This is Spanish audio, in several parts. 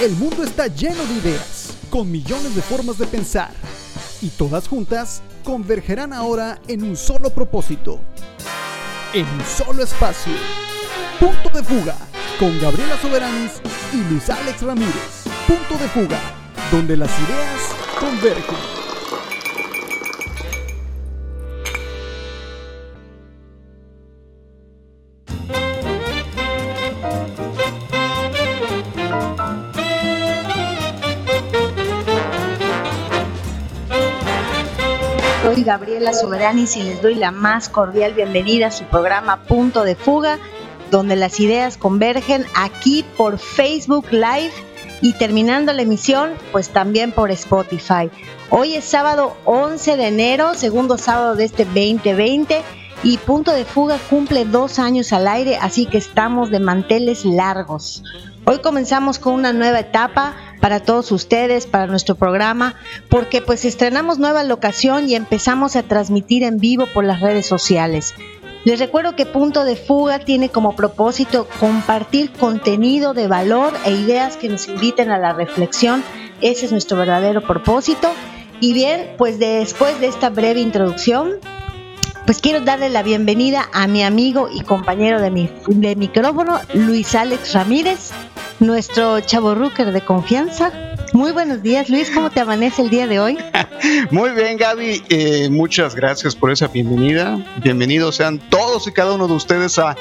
El mundo está lleno de ideas, con millones de formas de pensar, y todas juntas convergerán ahora en un solo propósito, en un solo espacio. Punto de fuga, con Gabriela Soberanis y Luis Alex Ramírez. Punto de fuga, donde las ideas convergen. Gabriela Soberanis y les doy la más cordial bienvenida a su programa Punto de Fuga, donde las ideas convergen aquí por Facebook Live y terminando la emisión, pues también por Spotify. Hoy es sábado 11 de enero, segundo sábado de este 2020 y Punto de Fuga cumple dos años al aire, así que estamos de manteles largos. Hoy comenzamos con una nueva etapa para todos ustedes, para nuestro programa, porque pues estrenamos nueva locación y empezamos a transmitir en vivo por las redes sociales. Les recuerdo que Punto de Fuga tiene como propósito compartir contenido de valor e ideas que nos inviten a la reflexión. Ese es nuestro verdadero propósito. Y bien, pues después de esta breve introducción, pues quiero darle la bienvenida a mi amigo y compañero de, mi, de micrófono, Luis Alex Ramírez nuestro chavo Rooker de confianza. Muy buenos días, Luis. ¿Cómo te amanece el día de hoy? Muy bien, Gaby. Eh, muchas gracias por esa bienvenida. Bienvenidos sean todos y cada uno de ustedes a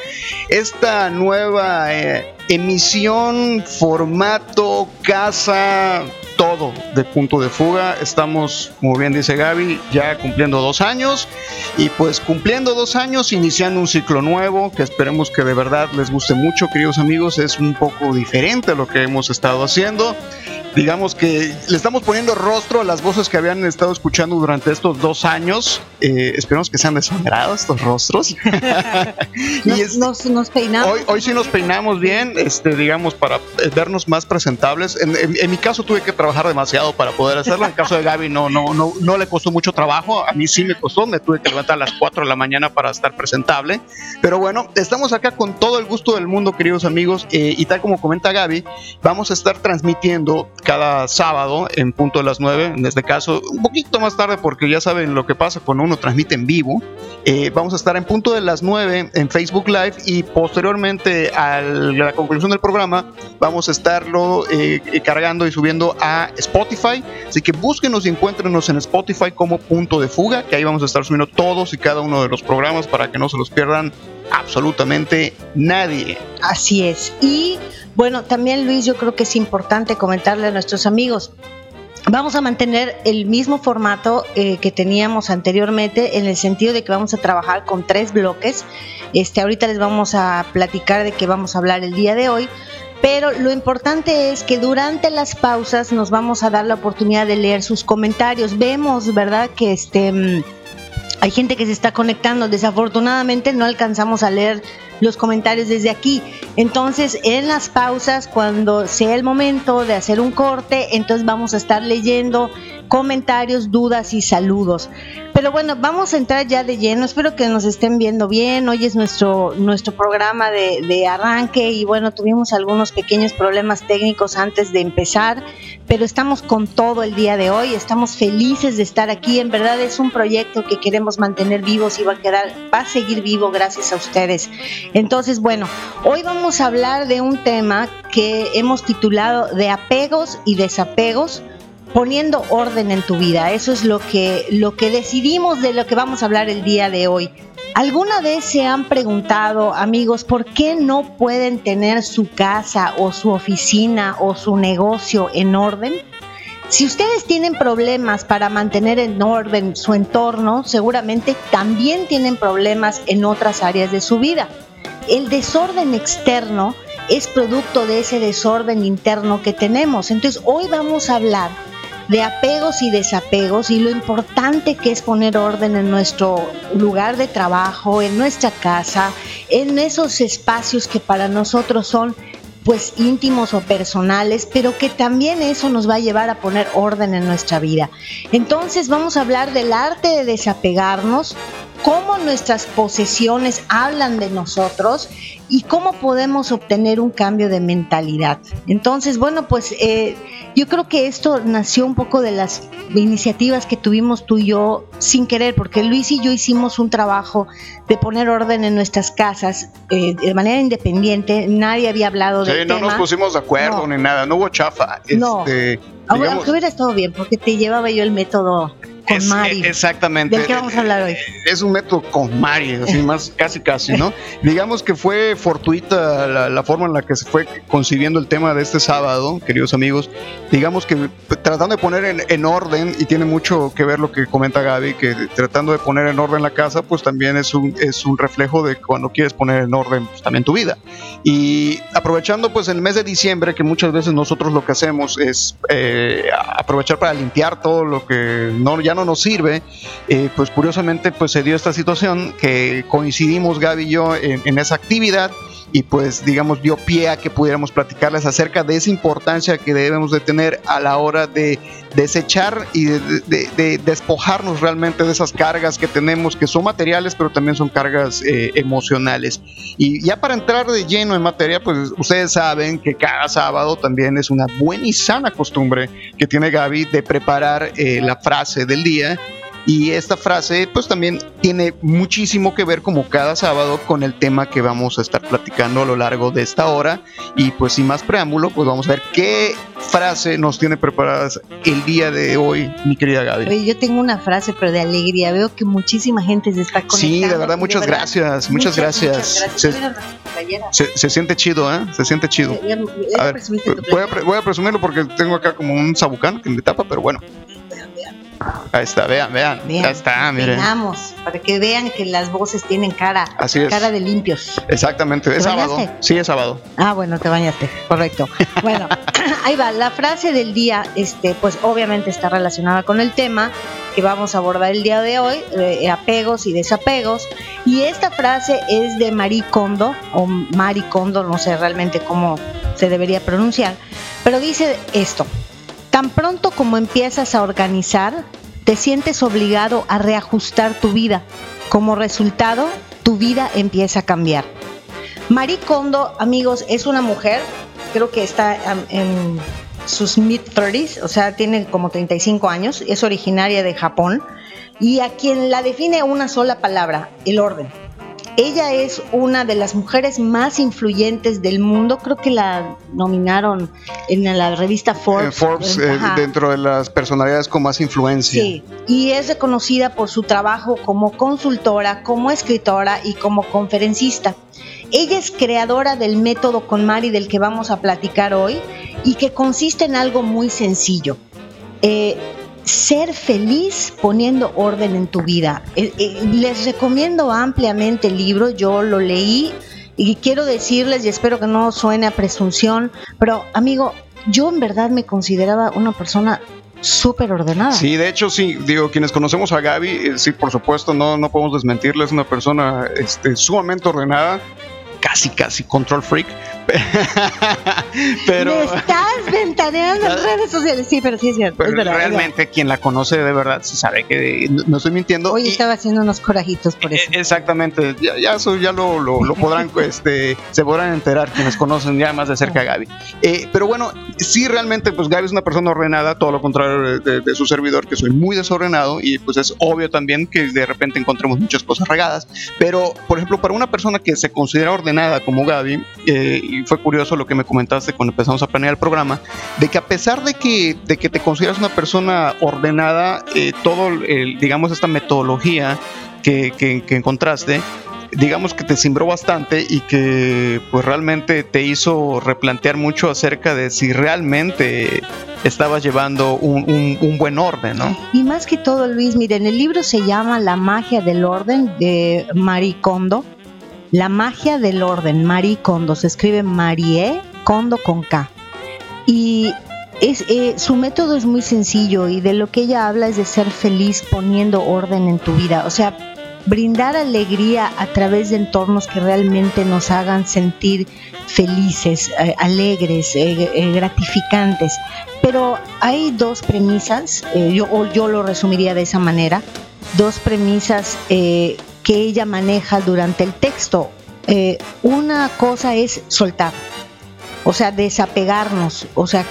esta nueva eh, emisión, formato, casa, todo de punto de fuga. Estamos, como bien dice Gaby, ya cumpliendo dos años y pues cumpliendo dos años, iniciando un ciclo nuevo que esperemos que de verdad les guste mucho, queridos amigos. Es un poco diferente a lo que hemos estado haciendo digamos que le estamos poniendo rostro a las voces que habían estado escuchando durante estos dos años. Eh, esperemos que sean desagradados estos rostros. y nos, peinamos. Hoy, hoy sí nos peinamos bien, este, digamos, para eh, vernos más presentables. En, mi caso tuve que trabajar demasiado para poder hacerlo. En el caso de Gaby no, no, no, no le costó mucho trabajo. A mí sí me costó. Me tuve que levantar a las 4 de la mañana para estar presentable. Pero bueno, estamos acá con todo el gusto del mundo, queridos amigos. Eh, y tal como comenta Gaby, vamos a estar transmitiendo cada sábado en punto de las 9, en este caso un poquito más tarde porque ya saben lo que pasa cuando uno transmite en vivo. Eh, vamos a estar en punto de las 9 en Facebook Live y posteriormente a la conclusión del programa vamos a estarlo eh, cargando y subiendo a Spotify. Así que búsquenos y encuéntrenos en Spotify como punto de fuga, que ahí vamos a estar subiendo todos y cada uno de los programas para que no se los pierdan absolutamente nadie. Así es. Y bueno, también Luis, yo creo que es importante comentarle a nuestros amigos. Vamos a mantener el mismo formato eh, que teníamos anteriormente en el sentido de que vamos a trabajar con tres bloques. Este, ahorita les vamos a platicar de qué vamos a hablar el día de hoy, pero lo importante es que durante las pausas nos vamos a dar la oportunidad de leer sus comentarios. Vemos, ¿verdad? Que este mm, hay gente que se está conectando. Desafortunadamente no alcanzamos a leer los comentarios desde aquí. Entonces, en las pausas, cuando sea el momento de hacer un corte, entonces vamos a estar leyendo comentarios, dudas y saludos. Pero bueno, vamos a entrar ya de lleno. Espero que nos estén viendo bien. Hoy es nuestro, nuestro programa de, de, arranque y bueno, tuvimos algunos pequeños problemas técnicos antes de empezar, pero estamos con todo el día de hoy. Estamos felices de estar aquí. En verdad es un proyecto que queremos mantener vivos y va a quedar, va a seguir vivo gracias a ustedes. Entonces, bueno, hoy vamos a hablar de un tema que hemos titulado de apegos y desapegos poniendo orden en tu vida. Eso es lo que, lo que decidimos de lo que vamos a hablar el día de hoy. ¿Alguna vez se han preguntado, amigos, por qué no pueden tener su casa o su oficina o su negocio en orden? Si ustedes tienen problemas para mantener en orden su entorno, seguramente también tienen problemas en otras áreas de su vida. El desorden externo es producto de ese desorden interno que tenemos. Entonces, hoy vamos a hablar de apegos y desapegos y lo importante que es poner orden en nuestro lugar de trabajo, en nuestra casa, en esos espacios que para nosotros son pues íntimos o personales, pero que también eso nos va a llevar a poner orden en nuestra vida. Entonces vamos a hablar del arte de desapegarnos, cómo nuestras posesiones hablan de nosotros y cómo podemos obtener un cambio de mentalidad. Entonces, bueno, pues eh, yo creo que esto nació un poco de las iniciativas que tuvimos tú y yo sin querer, porque Luis y yo hicimos un trabajo de poner orden en nuestras casas eh, de manera independiente, nadie había hablado de Sí, no nos pusimos de acuerdo ni nada, no hubo chafa. No. Este, Aunque digamos- hubiera estado bien, porque te llevaba yo el método con Es- Mari. Exactamente. ¿Del qué vamos a hablar hoy? Es un método con Mari, así más casi casi, ¿no? Digamos que fue fortuita la, la forma en la que se fue concibiendo el tema de este sábado, queridos amigos. Digamos que tratando de poner en, en orden, y tiene mucho que ver lo que comenta Gaby, que tratando de poner en orden la casa, pues también es un, es un reflejo de cuando quieres poner en orden pues, también tu vida. Y aprovechando pues el mes de diciembre, que muchas veces nosotros lo que hacemos es eh, aprovechar para limpiar todo lo que no, ya no nos sirve, eh, pues curiosamente pues se dio esta situación que coincidimos Gaby y yo en, en esa actividad y pues digamos dio pie a que pudiéramos platicarles acerca de esa importancia que debemos de tener a la hora de desechar y de, de- de despojarnos realmente de esas cargas que tenemos que son materiales pero también son cargas eh, emocionales. Y ya para entrar de lleno en materia pues ustedes saben que cada sábado también es una buena y sana costumbre que tiene Gaby de preparar eh, la frase del día y esta frase pues también tiene muchísimo que ver como cada sábado con el tema que vamos a estar platicando a lo largo de esta hora y pues sin más preámbulo pues vamos a ver qué frase nos tiene preparadas el día de hoy mi querida Gaby. Oye, yo tengo una frase, pero de alegría. Veo que muchísima gente se está conectando. Sí, de verdad, muchas gracias, muchas gracias. muchas gracias. Se, se siente chido, ¿eh? Se siente chido. A ver, tu voy a, voy a presumirlo porque tengo acá como un sabucán que me tapa, pero bueno. Ahí está, vean, vean. Vean, está, miren. peinamos, para que vean que las voces tienen cara, Así es. cara de limpios. Exactamente, es ¿Te sábado. bañaste? Sí, es sábado. Ah, bueno, te bañaste, correcto. Bueno, ahí va. La frase del día, este, pues obviamente está relacionada con el tema que vamos a abordar el día de hoy, eh, apegos y desapegos. Y esta frase es de Marie Kondo, o Marie Kondo, no sé realmente cómo se debería pronunciar, pero dice esto. Tan pronto como empiezas a organizar, te sientes obligado a reajustar tu vida. Como resultado, tu vida empieza a cambiar. Marie Kondo, amigos, es una mujer, creo que está en sus mid-30s, o sea, tiene como 35 años, es originaria de Japón, y a quien la define una sola palabra, el orden. Ella es una de las mujeres más influyentes del mundo, creo que la nominaron en la revista Forbes. Eh, Forbes, eh, dentro de las personalidades con más influencia. Sí, y es reconocida por su trabajo como consultora, como escritora y como conferencista. Ella es creadora del método KonMari del que vamos a platicar hoy y que consiste en algo muy sencillo. Eh, ser feliz poniendo orden en tu vida. Eh, eh, les recomiendo ampliamente el libro, yo lo leí y quiero decirles, y espero que no suene a presunción, pero amigo, yo en verdad me consideraba una persona súper ordenada. Sí, de hecho, sí, digo, quienes conocemos a Gaby, eh, sí, por supuesto, no, no podemos desmentirle, es una persona este, sumamente ordenada, casi, casi control freak. pero Me estás ventaneando en redes sociales. Sí, pero sí es cierto. pero es verdad, es verdad. realmente quien la conoce de verdad sí sabe que no, no estoy mintiendo. Hoy y- estaba haciendo unos corajitos por eso. Eh, Exactamente, ya, ya eso ya lo, lo- lo podrán, este, se podrán enterar quienes conocen ya más de cerca a Gaby. Eh, pero bueno, sí realmente, pues Gaby es una persona ordenada, todo lo contrario de, de- de su servidor, que soy muy desordenado y pues es obvio también que de repente encontremos muchas cosas regadas. Pero, por ejemplo, para una persona que se considera ordenada como Gaby, eh, fue curioso lo que me comentaste cuando empezamos a planear el programa, de que a pesar de que, de que te consideras una persona ordenada, eh, todo, digamos, esta metodología que, que- encontraste, digamos que te cimbró bastante y que pues realmente te hizo replantear mucho acerca de si realmente estabas llevando un, un- un buen orden, ¿no? Y más que todo, Luis, miren, el libro se llama La magia del orden de Marie Kondo. La magia del orden, Marie Kondo. Se escribe Marie Kondo con K. Y es, eh, su método es muy sencillo y de lo que ella habla es de ser feliz poniendo orden en tu vida. O sea, brindar alegría a través de entornos que realmente nos hagan sentir felices, eh, alegres, eh, gratificantes. Pero hay dos premisas, yo, yo lo resumiría de esa manera, dos premisas que ella maneja durante el texto. Eh, una cosa es soltar, o sea, desapegarnos, o sea,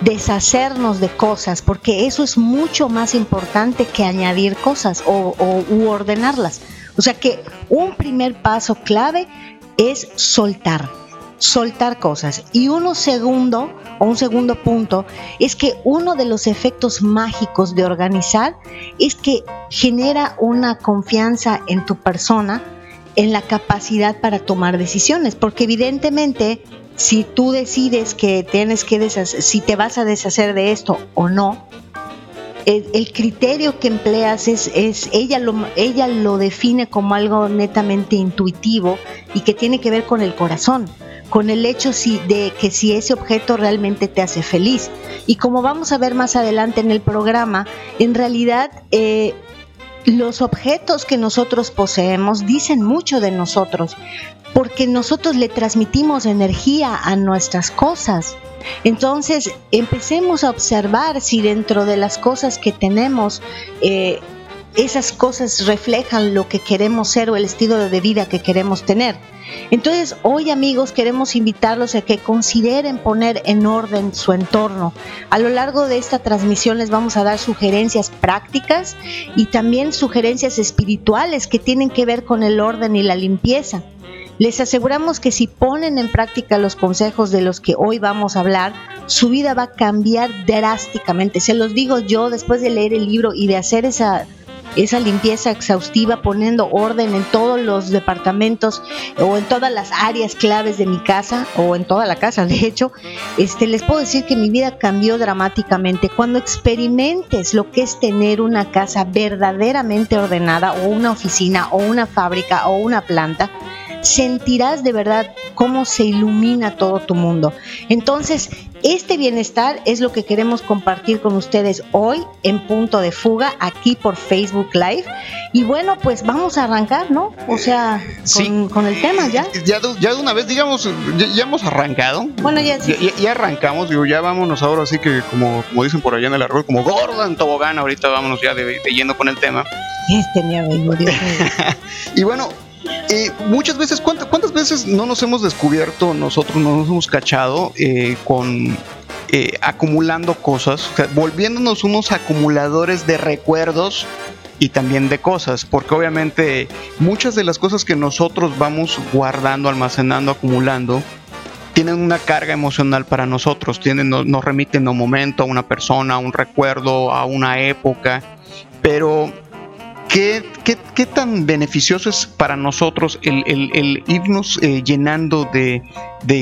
deshacernos de cosas, porque eso es mucho más importante que añadir cosas o, u ordenarlas. O sea que un primer paso clave es soltar, soltar cosas. Y uno segundo, o un segundo punto, es que uno de los efectos mágicos de organizar es que genera una confianza en tu persona, en la capacidad para tomar decisiones, porque evidentemente si tú decides que tienes que deshacer, si te vas a deshacer de esto o no, el, criterio que empleas es, es ella, lo, ella lo define como algo netamente intuitivo y que tiene que ver con el corazón, con el hecho de que si ese objeto realmente te hace feliz. Y como vamos a ver más adelante en el programa, en realidad eh, los objetos que nosotros poseemos dicen mucho de nosotros, porque nosotros le transmitimos energía a nuestras cosas. Entonces, empecemos a observar si dentro de las cosas que tenemos, eh, esas cosas reflejan lo que queremos ser o el estilo de vida que queremos tener. Entonces, hoy amigos, queremos invitarlos a que consideren poner en orden su entorno. A lo largo de esta transmisión les vamos a dar sugerencias prácticas y también sugerencias espirituales que tienen que ver con el orden y la limpieza. Les aseguramos que si ponen en práctica los consejos de los que hoy vamos a hablar, su vida va a cambiar drásticamente. Se los digo yo después de leer el libro y de hacer esa esa limpieza exhaustiva, poniendo orden en todos los departamentos o en todas las áreas claves de mi casa o en toda la casa, de hecho, este, les puedo decir que mi vida cambió dramáticamente. Cuando experimentes lo que es tener una casa verdaderamente ordenada o una oficina o una fábrica o una planta, sentirás de verdad cómo se ilumina todo tu mundo. Entonces, este bienestar es lo que queremos compartir con ustedes hoy en Punto de Fuga, aquí por Facebook Live. Y bueno, pues vamos a arrancar, ¿no? O sea, con, el tema ya. ya. de una vez, digamos, ya, hemos arrancado. Bueno, ya, ya, arrancamos, digo, ya vámonos ahora, así que como, como dicen por allá en el arroz, como gorda en tobogán, ahorita vámonos ya de, yendo con el tema. Este mi amigo, Dios y bueno, muchas veces, ¿cuántas, veces no nos hemos descubierto, nosotros no nos hemos cachado eh, con eh, acumulando cosas, volviéndonos unos acumuladores de recuerdos y también de cosas, porque obviamente muchas de las cosas que nosotros vamos guardando, almacenando, acumulando, tienen una carga emocional para nosotros, tienen, nos remiten a un momento, a una persona, a un recuerdo, a una época, pero ¿Qué, qué, tan beneficioso es para nosotros el, irnos eh, llenando de,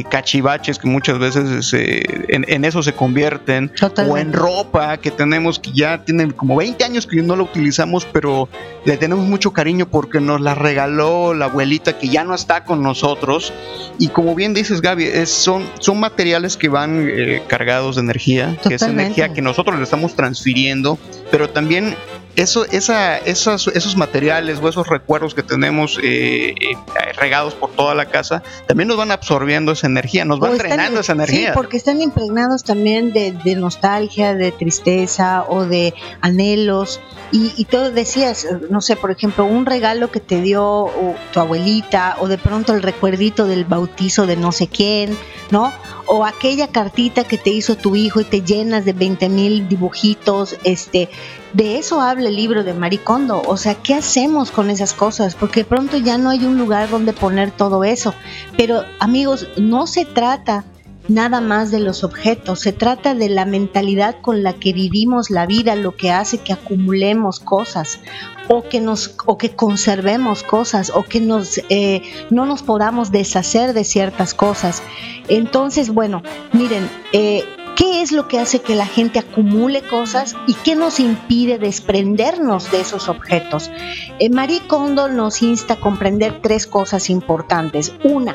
cachivaches que muchas veces en, eso se convierten? O en ropa que tenemos que ya tienen como 20 años que no la utilizamos, pero le tenemos mucho cariño porque nos la regaló la abuelita que ya no está con nosotros. Y como bien dices, Gaby, es, son, son materiales que van eh, cargados de energía, que es energía que nosotros le estamos transfiriendo, pero también eso, esa, esos, esos materiales o esos recuerdos que tenemos eh, eh, regados por toda la casa, también nos van absorbiendo esa energía, nos van drenando esa energía. Sí, porque están impregnados también de, nostalgia, de tristeza o de anhelos. Y, y tú decías, no sé, por ejemplo, un regalo que te dio tu abuelita o de pronto el recuerdito del bautizo de no sé quién, ¿no? O aquella cartita que te hizo tu hijo y te llenas de 20 mil dibujitos, este, de eso habla el libro de Maricondo. O sea, ¿qué hacemos con esas cosas? Porque pronto ya no hay un lugar donde poner todo eso. Pero amigos, no se trata nada más de los objetos, se trata de la mentalidad con la que vivimos la vida, lo que hace que acumulemos cosas o que nos o que conservemos cosas o que nos eh, no nos podamos deshacer de ciertas cosas. Entonces, bueno, miren, eh, ¿Qué es lo que hace que la gente acumule cosas y qué nos impide desprendernos de esos objetos? Eh, Marie Kondo nos insta a comprender tres cosas importantes. Una,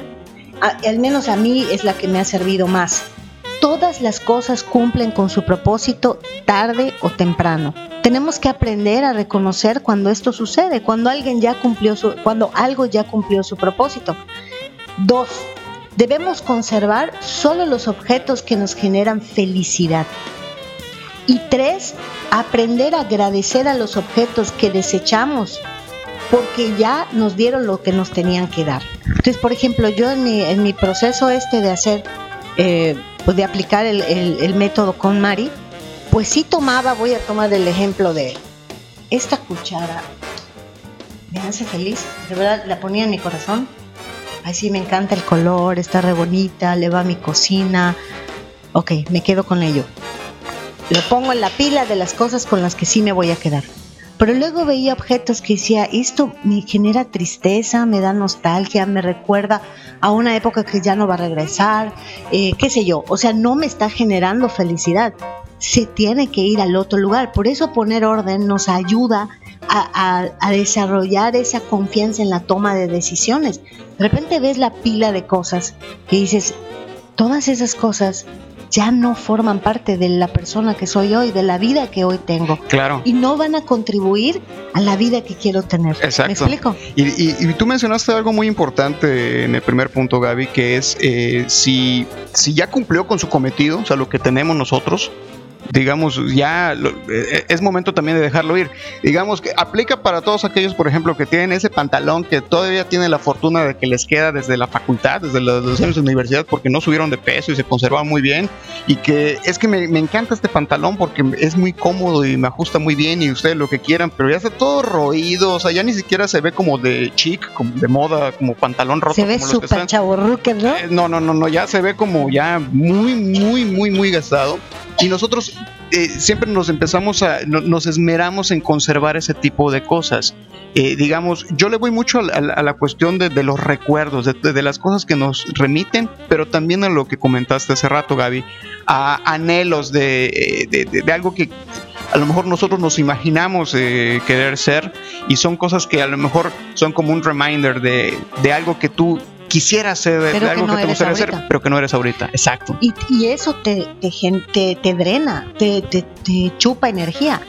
al menos a mí es la que me ha servido más. Todas las cosas cumplen con su propósito tarde o temprano. Tenemos que aprender a reconocer cuando esto sucede, cuando alguien ya cumplió su, cuando algo ya cumplió su propósito. Dos, Debemos conservar solo los objetos que nos generan felicidad. Y tres, aprender a agradecer a los objetos que desechamos porque ya nos dieron lo que nos tenían que dar. Entonces, por ejemplo, yo en mi, proceso este de hacer, eh, pues de aplicar el, el método con Mari, pues sí tomaba, voy a tomar el ejemplo de esta cuchara, me hace feliz, de verdad la ponía en mi corazón. Ay, sí, me encanta el color, está re bonita, le va a mi cocina. Ok, me quedo con ello. Lo pongo en la pila de las cosas con las que sí me voy a quedar. Pero luego veía objetos que decía, esto me genera tristeza, me da nostalgia, me recuerda a una época que ya no va a regresar, eh, qué sé yo. O sea, no me está generando felicidad. Se tiene que ir al otro lugar. Por eso poner orden nos ayuda a, desarrollar esa confianza en la toma de decisiones. De repente ves la pila de cosas que dices, todas esas cosas ya no forman parte de la persona que soy hoy, de la vida que hoy tengo. Claro. Y no van a contribuir a la vida que quiero tener. Exacto. ¿Me explico? Y, tú mencionaste algo muy importante en el primer punto, Gaby, que es eh, si, si ya cumplió con su cometido, o sea, lo que tenemos nosotros, digamos, ya eh, es momento también de dejarlo ir. Digamos que aplica para todos aquellos, por ejemplo, que tienen ese pantalón que todavía tiene la fortuna de que les queda desde la facultad, desde los, años de universidad, porque no subieron de peso y se conservan muy bien. Y que es que me, encanta este pantalón porque es muy cómodo y me ajusta muy bien y ustedes lo que quieran, pero ya está todo roído, o sea, ya ni siquiera se ve como de chic, como de moda, como pantalón roto. Se ve súper chaborruque, ¿no? Eh, no, no, no, no, ya se ve como ya muy, muy, muy, muy gastado. Y nosotros eh, siempre nos empezamos a, nos esmeramos en conservar ese tipo de cosas. Eh, digamos, yo le voy mucho a, la cuestión de, los recuerdos, de, las cosas que nos remiten, pero también a lo que comentaste hace rato, Gaby, a anhelos de, eh, algo que a lo mejor nosotros nos imaginamos querer ser y son cosas que a lo mejor son como un reminder de, algo que tú quisiera ser algo que, te gustaría hacer, pero que no eres ahorita. Exacto. Y, eso te, te, te, drena, te, te, chupa energía.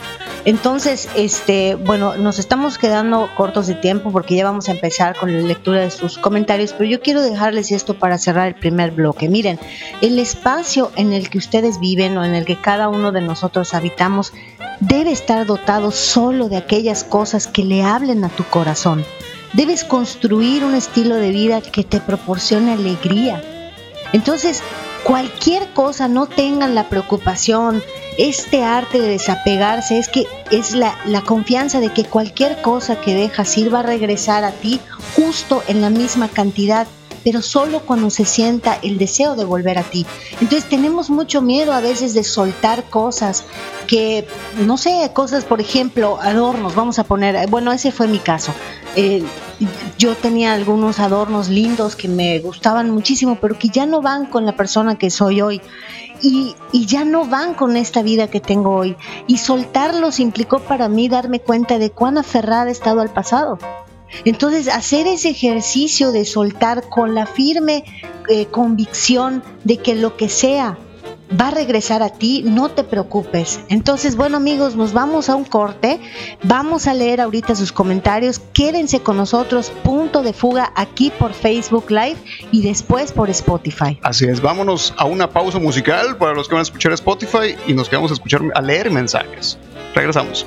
Entonces, este, bueno, nos estamos quedando cortos de tiempo porque ya vamos a empezar con la lectura de sus comentarios, pero yo quiero dejarles esto para cerrar el primer bloque. Miren, el espacio en el que ustedes viven o en el que cada uno de nosotros habitamos debe estar dotado solo de aquellas cosas que le hablen a tu corazón Debes construir un estilo de vida que te proporcione alegría. Entonces, cualquier cosa, no tengan la preocupación, este arte de desapegarse es que es la, la, confianza de que cualquier cosa que dejas ir va a regresar a ti justo en la misma cantidad pero solo cuando se sienta el deseo de volver a ti. Entonces tenemos mucho miedo a veces de soltar cosas que, no sé, cosas, por ejemplo, adornos, vamos a poner, bueno, ese fue mi caso. Eh, yo tenía algunos adornos lindos que me gustaban muchísimo, pero que ya no van con la persona que soy hoy. Y, y, ya no van con esta vida que tengo hoy. Y soltarlos implicó para mí darme cuenta de cuán aferrada he estado al pasado. Entonces, hacer ese ejercicio de soltar con la firme eh, convicción de que lo que sea va a regresar a ti, no te preocupes. Entonces, bueno amigos, nos vamos a un corte, vamos a leer ahorita sus comentarios, quédense con nosotros, punto de fuga aquí por Facebook Live y después por Spotify. Así es, vámonos a una pausa musical para los que van a escuchar Spotify y nos quedamos a escuchar, a leer mensajes. Regresamos.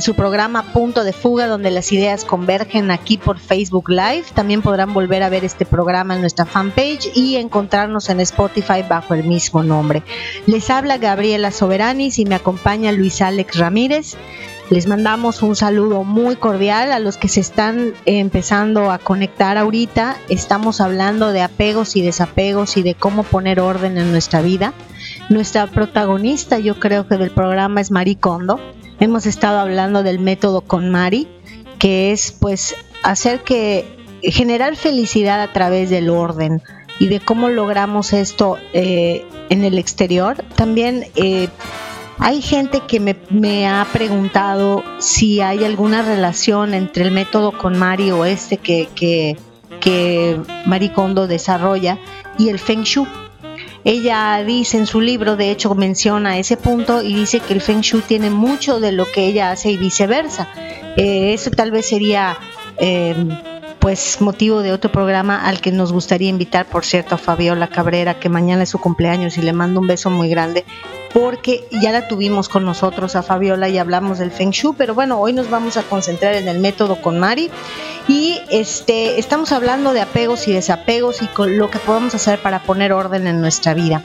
En su programa Punto de Fuga, donde las ideas convergen aquí por Facebook Live. También podrán volver a ver este programa en nuestra fanpage y encontrarnos en Spotify bajo el mismo nombre. Les habla Gabriela Soberanis y me acompaña Luis Alex Ramírez. Les mandamos un saludo muy cordial a los que se están empezando a conectar ahorita. Estamos hablando de apegos y desapegos y de cómo poner orden en nuestra vida. Nuestra protagonista, yo creo que del programa es Marie Kondo. Hemos estado hablando del método con Mari, que es pues hacer que generar felicidad a través del orden y de cómo logramos esto eh, en el exterior. También eh, hay gente que me, ha preguntado si hay alguna relación entre el método con Mari o este que, que, que Marie Kondo desarrolla y el Feng Shui. Ella dice en su libro, de hecho menciona ese punto y dice que el Feng Shui tiene mucho de lo que ella hace y viceversa. Eh, eso tal vez sería eh, pues motivo de otro programa al que nos gustaría invitar, por cierto, a Fabiola Cabrera, que mañana es su cumpleaños y le mando un beso muy grande, porque ya la tuvimos con nosotros a Fabiola y hablamos del Feng Shui, pero bueno, hoy nos vamos a concentrar en el método con Mari y este estamos hablando de apegos y desapegos y con lo que podemos hacer para poner orden en nuestra vida.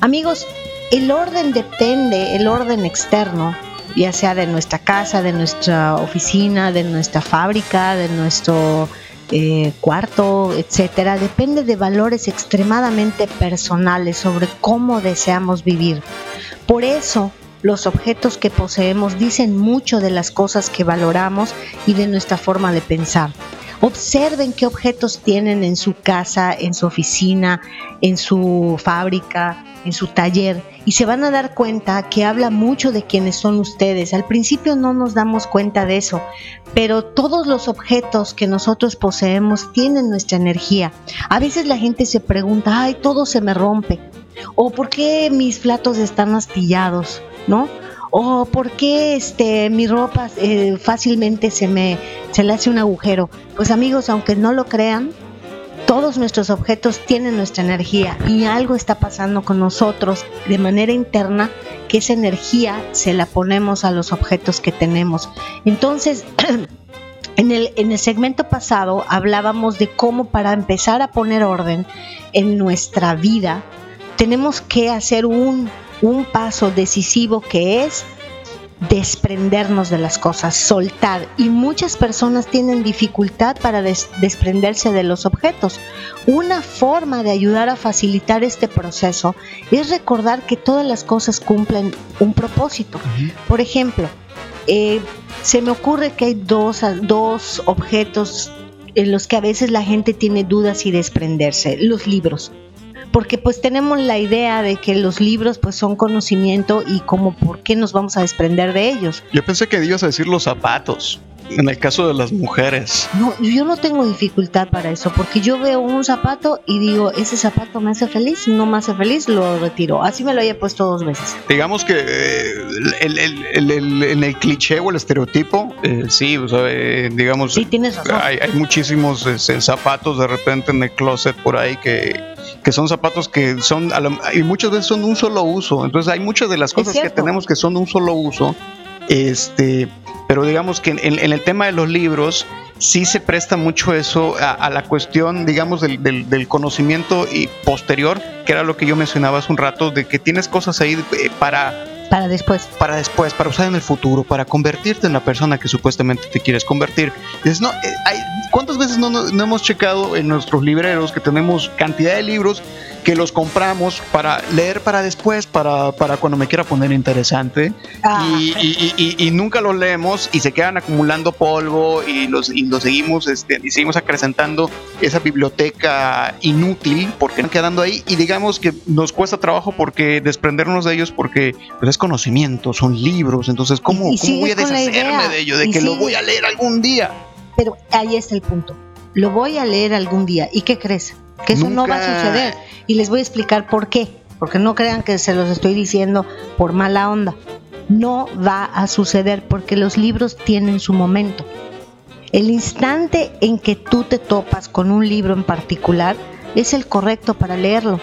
Amigos, el orden depende, el orden externo, ya sea de nuestra casa, de nuestra oficina, de nuestra fábrica, de nuestro eh, cuarto, etcétera, depende de valores extremadamente personales sobre cómo deseamos vivir. Por eso, los objetos que poseemos dicen mucho de las cosas que valoramos y de nuestra forma de pensar. Observen qué objetos tienen en su casa, en su oficina, en su fábrica, en su taller y se van a dar cuenta que habla mucho de quiénes son ustedes. Al principio no nos damos cuenta de eso, pero todos los objetos que nosotros poseemos tienen nuestra energía. A veces la gente se pregunta, ay, todo se me rompe. O por qué mis platos están astillados, ¿no? O por qué este, mi ropa eh, fácilmente se me se le hace un agujero. Pues amigos, aunque no lo crean, todos nuestros objetos tienen nuestra energía y algo está pasando con nosotros de manera interna que esa energía se la ponemos a los objetos que tenemos. Entonces, en el, en el segmento pasado hablábamos de cómo para empezar a poner orden en nuestra vida tenemos que hacer un, un paso decisivo que es desprendernos de las cosas, soltar. Y muchas personas tienen dificultad para des- desprenderse de los objetos. Una forma de ayudar a facilitar este proceso es recordar que todas las cosas cumplen un propósito. Por ejemplo, eh, se me ocurre que hay dos, dos objetos en los que a veces la gente tiene dudas y desprenderse, los libros porque pues tenemos la idea de que los libros pues son conocimiento y como por qué nos vamos a desprender de ellos. Yo pensé que ibas a decir los zapatos. En el caso de las mujeres. No, yo no tengo dificultad para eso, porque yo veo un zapato y digo, ese zapato me hace feliz, no me hace feliz, lo retiro. Así me lo haya puesto dos veces. Digamos que eh, el, el- el- en el cliché o el estereotipo, eh, sí, o sea, eh, digamos, Sí, tienes razón. hay, hay muchísimos este, zapatos de repente en el closet por ahí que, que son zapatos que son, a lo- y muchas veces son de un solo uso. Entonces hay muchas de las cosas que tenemos que son de un solo uso. Este, pero digamos que en, en el tema de los libros sí se presta mucho eso a, a la cuestión, digamos, del, del- del conocimiento y posterior, que era lo que yo mencionaba hace un rato, de que tienes cosas ahí eh, para Para después. para después, para usar en el futuro, para convertirte en la persona que supuestamente te quieres convertir. Dices, no, eh, hay- ¿cuántas veces no, no- no hemos checado en nuestros libreros que tenemos cantidad de libros que los compramos para leer para después, para, para cuando me quiera poner interesante? Ah, y, y- y- y- y nunca los leemos y se quedan acumulando polvo y los, y los seguimos este, y seguimos acrecentando esa biblioteca inútil porque van quedando ahí y digamos que nos cuesta trabajo porque desprendernos de ellos porque pues, es conocimiento, son libros, entonces ¿cómo, Y- y cómo voy a deshacerme de ello? De y que lo voy a leer algún día. Pero ahí está el punto. Lo voy a leer algún día. ¿Y qué crees? Que eso no va a suceder. Y les voy a explicar por qué. Porque no crean que se los estoy diciendo por mala onda. No va a suceder porque los libros tienen su momento. El instante en que tú te topas con un libro en particular es el correcto para leerlo.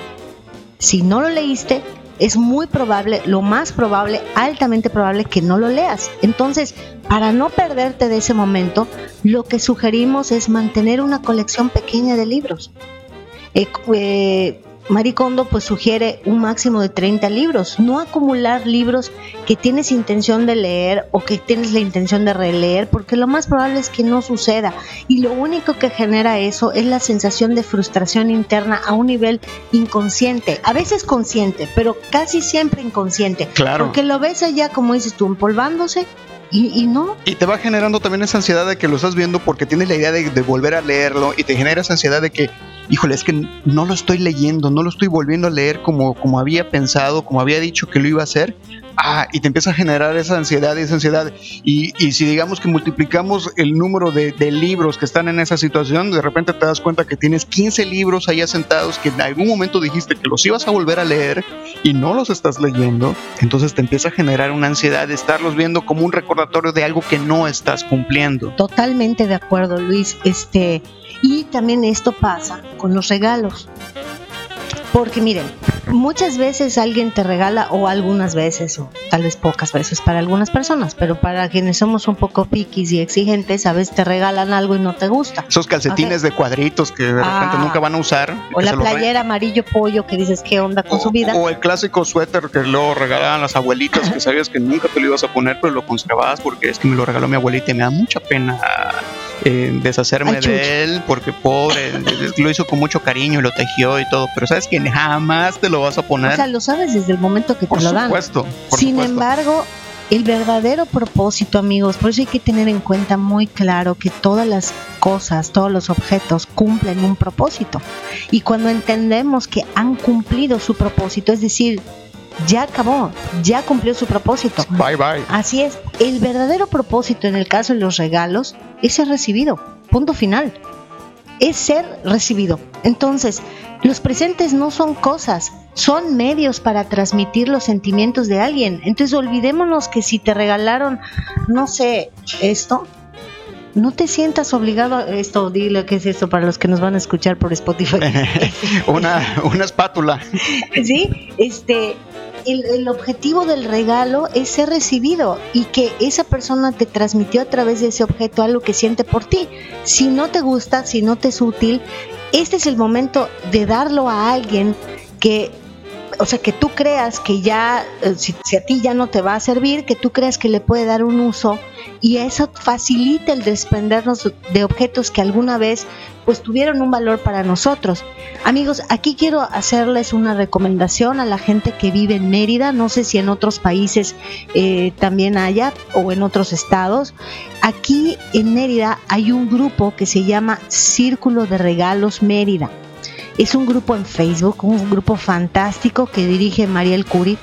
Si no lo leíste, es muy probable, lo más probable, altamente probable que no lo leas. Entonces, para no perderte de ese momento, lo que sugerimos es mantener una colección pequeña de libros. Eh, eh, Marie Kondo pues sugiere un máximo de 30 libros, no acumular libros que tienes intención de leer o que tienes la intención de releer, porque lo más probable es que no suceda. Y lo único que genera eso es la sensación de frustración interna a un nivel inconsciente, a veces consciente, pero casi siempre inconsciente. Claro. Porque lo ves allá, como dices tú, empolvándose y, y no, Y te va generando también esa ansiedad de que lo estás viendo porque tienes la idea de, de volver a leerlo y te genera esa ansiedad de que, híjole, es que no lo estoy leyendo, no lo estoy volviendo a leer como, como había pensado, como había dicho que lo iba a hacer. Ah, y te empieza a generar esa ansiedad y esa ansiedad. Y, y si digamos que multiplicamos el número de, de libros que están en esa situación, de repente te das cuenta que tienes 15 libros allá sentados que en algún momento dijiste que los ibas a volver a leer y no los estás leyendo, entonces te empieza a generar una ansiedad de estarlos viendo como un recordatorio de algo que no estás cumpliendo. Totalmente de acuerdo, Luis. Este, y también esto pasa con los regalos. Porque miren, muchas veces alguien te regala, o algunas veces, o tal vez pocas veces para algunas personas, pero para quienes somos un poco piquis y exigentes, a veces te regalan algo y no te gusta. Esos calcetines de cuadritos que de repente Ah. nunca van a usar. O la playera amarillo pollo que dices qué onda con su vida. O el clásico suéter que luego regalaban las abuelitas, que sabías que nunca te lo ibas a poner, pero lo conservabas porque es que me lo regaló mi abuelita y me da mucha pena eh, deshacerme Ay, de él, porque pobre, lo hizo con mucho cariño y lo tejió y todo, pero sabes que jamás te lo vas a poner. O sea, lo sabes desde el momento que por te lo dan. por Sin supuesto. embargo, El verdadero propósito, amigos, por eso hay que tener en cuenta muy claro que todas las cosas, todos los objetos cumplen un propósito. Y cuando entendemos que han cumplido su propósito, es decir, ya acabó, ya cumplió su propósito. Bye bye. Así es, el verdadero propósito en el caso de los regalos es ser recibido, punto final. Es ser recibido. Entonces, los presentes no son cosas, son medios para transmitir los sentimientos de alguien. Entonces, olvidémonos que si te regalaron, no sé, esto, no te sientas obligado a esto, dile qué es esto para los que nos van a escuchar por Spotify. una, una espátula. ¿sí? Este, el, objetivo del regalo es ser recibido y que esa persona te transmitió a través de ese objeto algo que siente por ti. Si no te gusta, si no te es útil, este es el momento de darlo a alguien que o sea, que tú creas que ya, eh, si, a ti ya no te va a servir, que tú creas que le puede dar un uso y eso facilita el desprendernos de objetos que alguna vez pues tuvieron un valor para nosotros. Amigos, aquí quiero hacerles una recomendación a la gente que vive en Mérida, no sé si en otros países eh, también haya o en otros estados. Aquí en Mérida hay un grupo que se llama Círculo de Regalos Mérida. Es un grupo en Facebook, un grupo fantástico que dirige Mariel Curi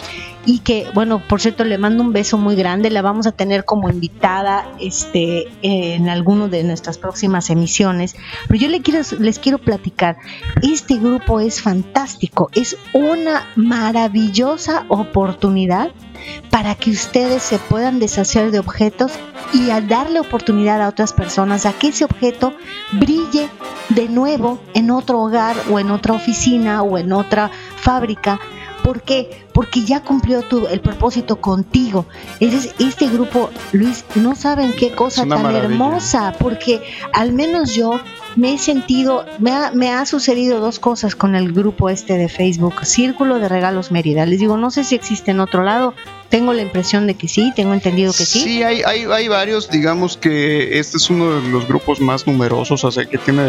y que, bueno, por cierto, le mando un beso muy grande. La vamos a tener como invitada este, en alguno de nuestras próximas emisiones. Pero yo quiero, les quiero platicar. Este grupo es fantástico. Es una maravillosa oportunidad para que ustedes se puedan deshacer de objetos y a darle oportunidad a otras personas a que ese objeto brille de nuevo en otro hogar o en otra oficina o en otra fábrica. ¿Por qué? Porque ya cumplió tu, el propósito contigo. Eres, este grupo, Luis, no saben qué cosa tan maravilla. hermosa, porque al menos yo me he sentido, me ha, me ha sucedido dos cosas con el grupo este de Facebook, Círculo de Regalos Mérida. Les digo, no sé si existe en otro lado, tengo la impresión de que sí, tengo entendido que sí. hay, hay, hay varios, digamos que este es uno de los grupos más numerosos, o sea, que tiene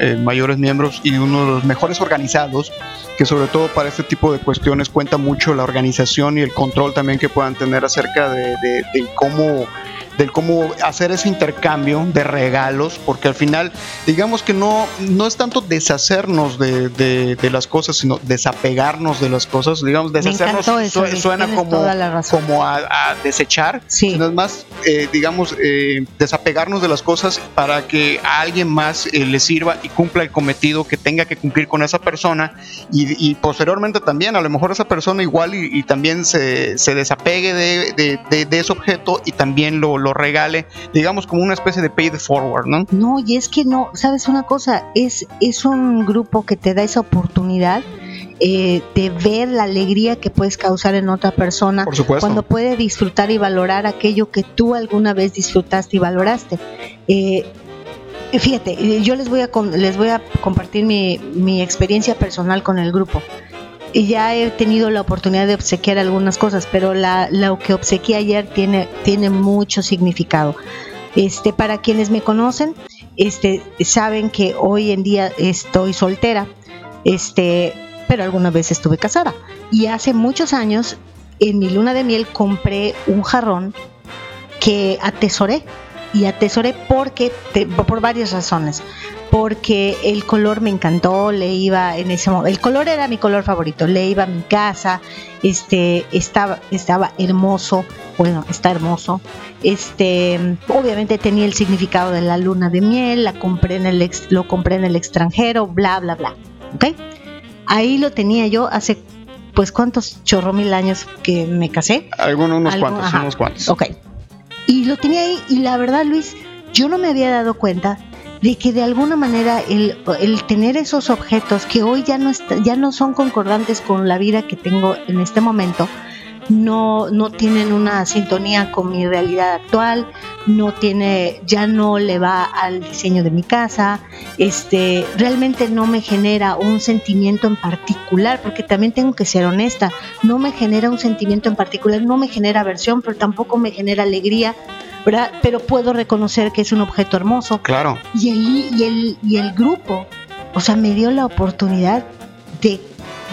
eh, mayores miembros y uno de los mejores organizados, que sobre todo para este tipo de cuestiones cuenta mucho la organización y el control también que puedan tener acerca de, de- de cómo del cómo hacer ese intercambio de regalos, porque al final, digamos que no, no es tanto deshacernos de, de- de las cosas, sino desapegarnos de las cosas, digamos, deshacernos eso, su- suena como, como a, a desechar, Sí. sino es más, eh, digamos, eh, desapegarnos de las cosas para que a alguien más eh, le sirva y cumpla el cometido que tenga que cumplir con esa persona y, y posteriormente también, a lo mejor esa persona igual y, y también se, se desapegue de, de- de- de ese objeto y también lo, lo regale, digamos, como una especie de pay it forward, ¿no? No, y es que no, sabes una cosa, es, es un grupo que te da esa oportunidad eh, de ver la alegría que puedes causar en otra persona Por supuesto. cuando puede disfrutar y valorar aquello que tú alguna vez disfrutaste y valoraste. Eh, fíjate, eh, yo les voy a, les voy a compartir mi, mi experiencia personal con el grupo. Ya he tenido la oportunidad de obsequiar algunas cosas, pero la, lo que obsequié ayer tiene, tiene mucho significado. Este, para quienes me conocen, este, saben que hoy en día estoy soltera, este, pero alguna vez estuve casada. Y hace muchos años, en mi luna de miel, compré un jarrón que atesoré. Y atesoré porque, te- por varias razones. Porque el color me encantó, le iba en ese momento. El color era mi color favorito, le iba a mi casa, este, estaba, estaba hermoso, bueno, está hermoso. Este, obviamente tenía el significado de la luna de miel, la compré en el ex- lo compré en el extranjero, bla, bla, bla. ¿Ok? Ahí lo tenía yo hace, pues, ¿cuántos chorro mil años que me casé? Algunos, unos cuantos, ajá. unos cuantos. Ok. Y lo tenía ahí y la verdad, Luis, yo no me había dado cuenta de que de alguna manera el, el tener esos objetos que hoy ya no, está- ya no son concordantes con la vida que tengo en este momento, no, no tienen una sintonía con mi realidad actual, no tiene, ya no le va al diseño de mi casa, este, realmente no me genera un sentimiento en particular, porque también tengo que ser honesta, no me genera un sentimiento en particular, no me genera aversión, pero tampoco me genera alegría, ¿verdad? Pero puedo reconocer que es un objeto hermoso. Claro. Y el, y el, y el grupo, o sea, me dio la oportunidad de,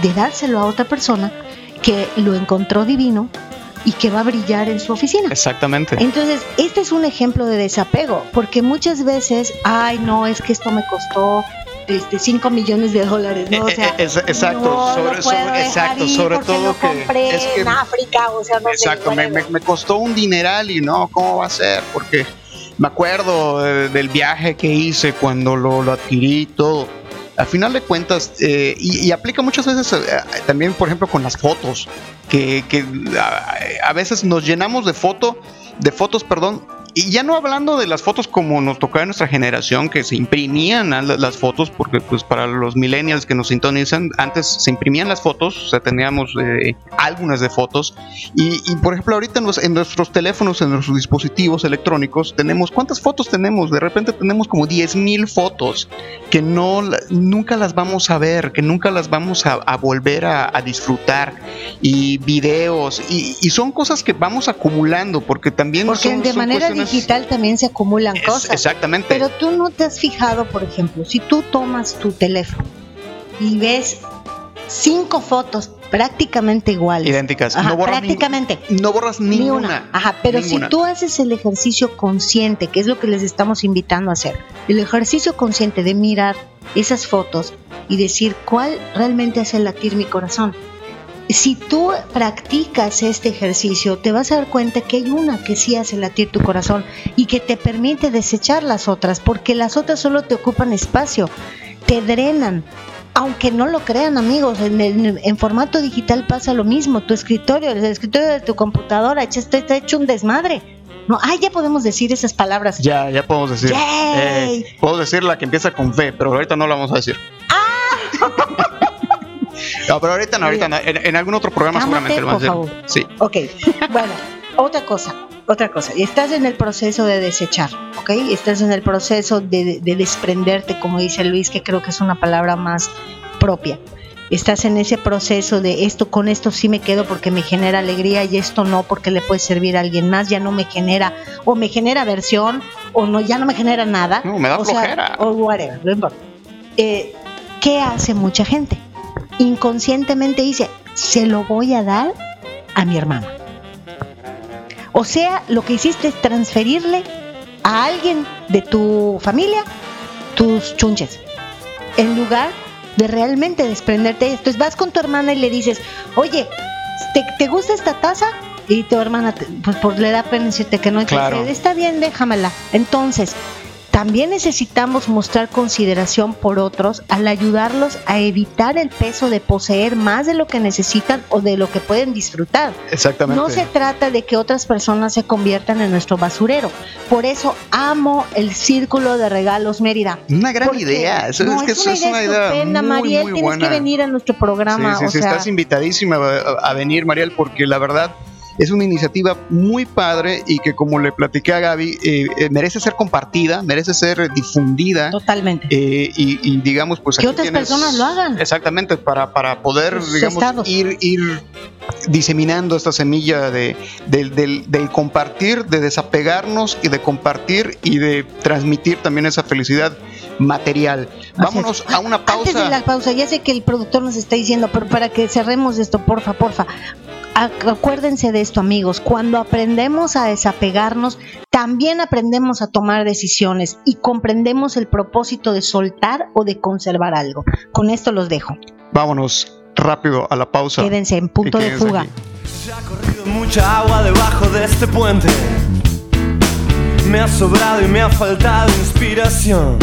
de dárselo a otra persona que lo encontró divino, y que va a brillar en su oficina. Exactamente. Entonces, este es un ejemplo de desapego, porque muchas veces, ay, no, es que esto me costó este 5 millones de dólares, ¿no? O Eh, sea, eh, es- exacto, no sobre- sobre- exacto, sobre todo que compré es que- en África, o sea, no Exacto, me, whatever. me- me costó un dineral y no, ¿cómo va a ser? Porque me acuerdo eh, del viaje que hice cuando lo, lo adquirí y todo. Al final de cuentas, eh, y, y aplica muchas veces eh, también, por ejemplo, con las fotos, que, que a, a veces nos llenamos de foto, de fotos, perdón, y ya no hablando de las fotos como nos tocaba en nuestra generación, que se imprimían a la- las fotos, porque pues para los millennials que nos sintonizan, antes se imprimían las fotos, o sea, teníamos eh, álbumes de fotos, y, y, por ejemplo ahorita en, los- en nuestros teléfonos, en nuestros dispositivos electrónicos, tenemos, ¿cuántas fotos tenemos? De repente tenemos como 10.000 fotos que no, nunca las vamos a ver, que nunca las vamos a, a volver a, a disfrutar, y videos, y, y son cosas que vamos acumulando, porque también Porque son- de son manera cuestiones- digital también se acumulan Es- cosas. exactamente. Pero tú no te has fijado, por ejemplo, si tú tomas tu teléfono y ves cinco fotos prácticamente iguales. idénticas. Ajá, no borras, prácticamente. no borras Ni ninguna. una. Ajá, pero Ninguna. si tú haces el ejercicio consciente, que es lo que les estamos invitando a hacer, el ejercicio consciente de mirar esas fotos y decir cuál realmente hace latir mi corazón. Si tú practicas este ejercicio, te vas a dar cuenta que hay una que sí hace latir tu corazón y que te permite desechar las otras, porque las otras solo te ocupan espacio, te drenan. Aunque no lo crean amigos, en, en- en formato digital pasa lo mismo. Tu escritorio, el escritorio de tu computadora está, hecho un desmadre. No, ah, ya podemos decir esas palabras. Ya, ya podemos decir. Yay. Eh, puedo decir la que empieza con V, pero ahorita no la vamos a decir. Ah. No, pero ahorita no, ahorita no. En, en algún otro programa Cálmate, seguramente lo vamos a decir. Sí. Ok, bueno, otra cosa, otra cosa. Estás en el proceso de desechar, ¿ok? Estás en el proceso de, de desprenderte, como dice Luis, que creo que es una palabra más propia. Estás en ese proceso de esto, con esto sí me quedo porque me genera alegría y esto no porque le puede servir a alguien más, ya no me genera, o me genera aversión, o no, ya no me genera nada. No, me da o sea, flojera. o whatever, no importa. Eh, ¿Qué hace mucha gente? Inconscientemente dice, se lo voy a dar a mi hermano. O sea, lo que hiciste es transferirle a alguien de tu familia tus chunches. En lugar de realmente desprenderte de esto. Entonces vas con tu hermana y le dices, oye, ¿te, te gusta esta taza? Y tu hermana, te- pues por le da pena decirte que no. Claro. dice, está bien, déjamela. Entonces, también necesitamos mostrar consideración por otros al ayudarlos a evitar el peso de poseer más de lo que necesitan o de lo que pueden disfrutar. Exactamente. No se trata de que otras personas se conviertan en nuestro basurero. Por eso amo el círculo de regalos Mérida. Una gran Porque- idea. Eso, no, es que eso es una idea estupenda, muy, Mariel. muy tienes buena. que venir a nuestro programa. Sí, sí, o sí, sea, estás invitadísima a venir, Mariel, porque la verdad es una iniciativa muy padre y que, como le platiqué a Gaby, eh, eh, merece ser compartida, merece ser difundida. totalmente. eh, y, y digamos, pues Que otras tienes- personas lo hagan. Exactamente, para, para poder, Los digamos, estados. ir, ir diseminando esta semilla de, del, del- del compartir, de desapegarnos y de compartir y de transmitir también esa felicidad material. Vámonos a una Antes de la pausa. pausa, ya sé que el productor nos está diciendo, pero para que cerremos esto, porfa, porfa. Ac- Acuérdense de esto, amigos. Cuando aprendemos a desapegarnos, también aprendemos a tomar decisiones y comprendemos el propósito de soltar o de conservar algo. Con esto los dejo. Vámonos rápido a la pausa. Quédense en punto de fuga. aquí. Se ha corrido mucha agua debajo de este puente. Me ha sobrado y me ha faltado inspiración.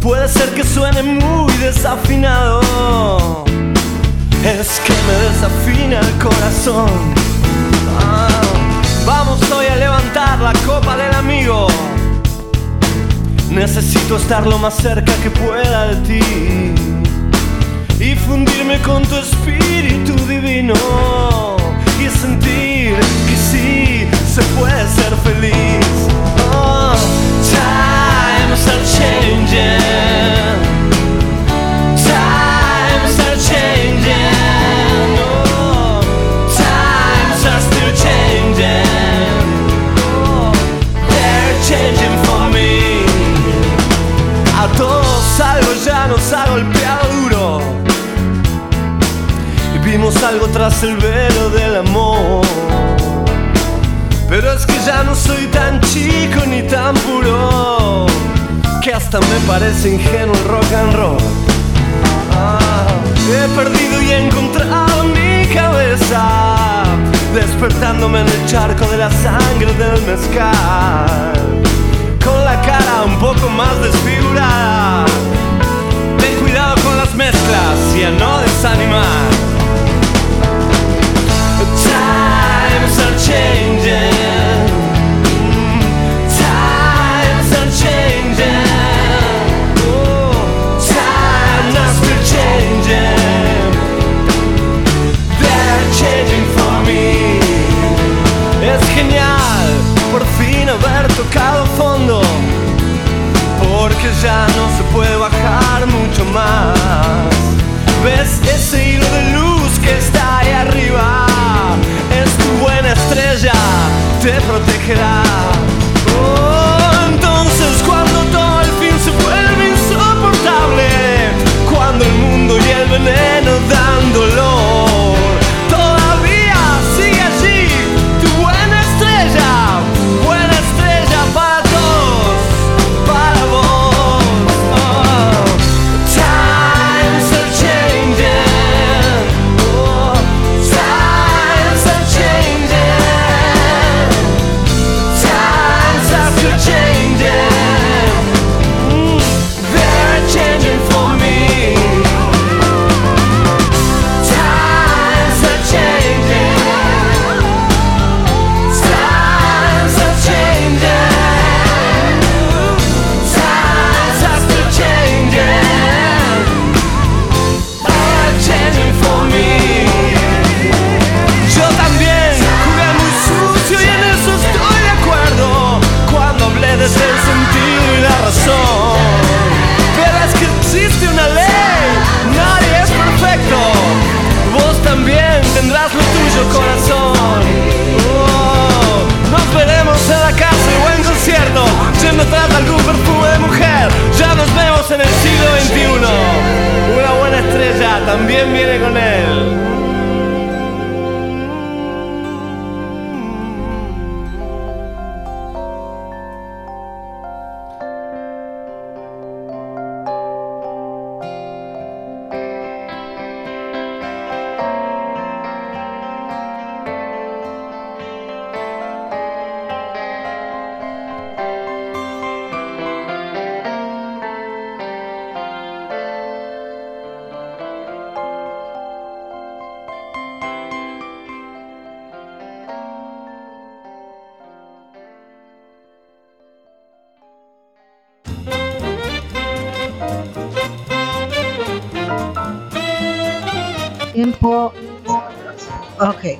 Puede ser que suene muy desafinado. Es que me desafina el corazón. Ah, vamos hoy a levantar la copa del amigo. Necesito estar lo más cerca que pueda de ti y fundirme con tu espíritu divino y sentir que sí se puede ser feliz. Oh, times are changing. Ha golpeado duro. Y vimos algo tras el velo de amor. Pero es que ya no soy tan chico ni tan puro que hasta me parece ingenuo el rock and roll. Ah, he perdido y he encontrado mi cabeza, despertándome en el charco de la sangre del mezcal, con la cara un poco más desfigurada. No desanimar. Times are changing. Times are changing. Oh, are still changing. They're changing for me. Es genial por fin haber tocado fondo. Porque ya no se puede bajar mucho más. ¿Ves ese hilo de luz que está ahí arriba? Es tu buena estrella, te protegerá. En el siglo XXI. Una buena estrella también viene con él.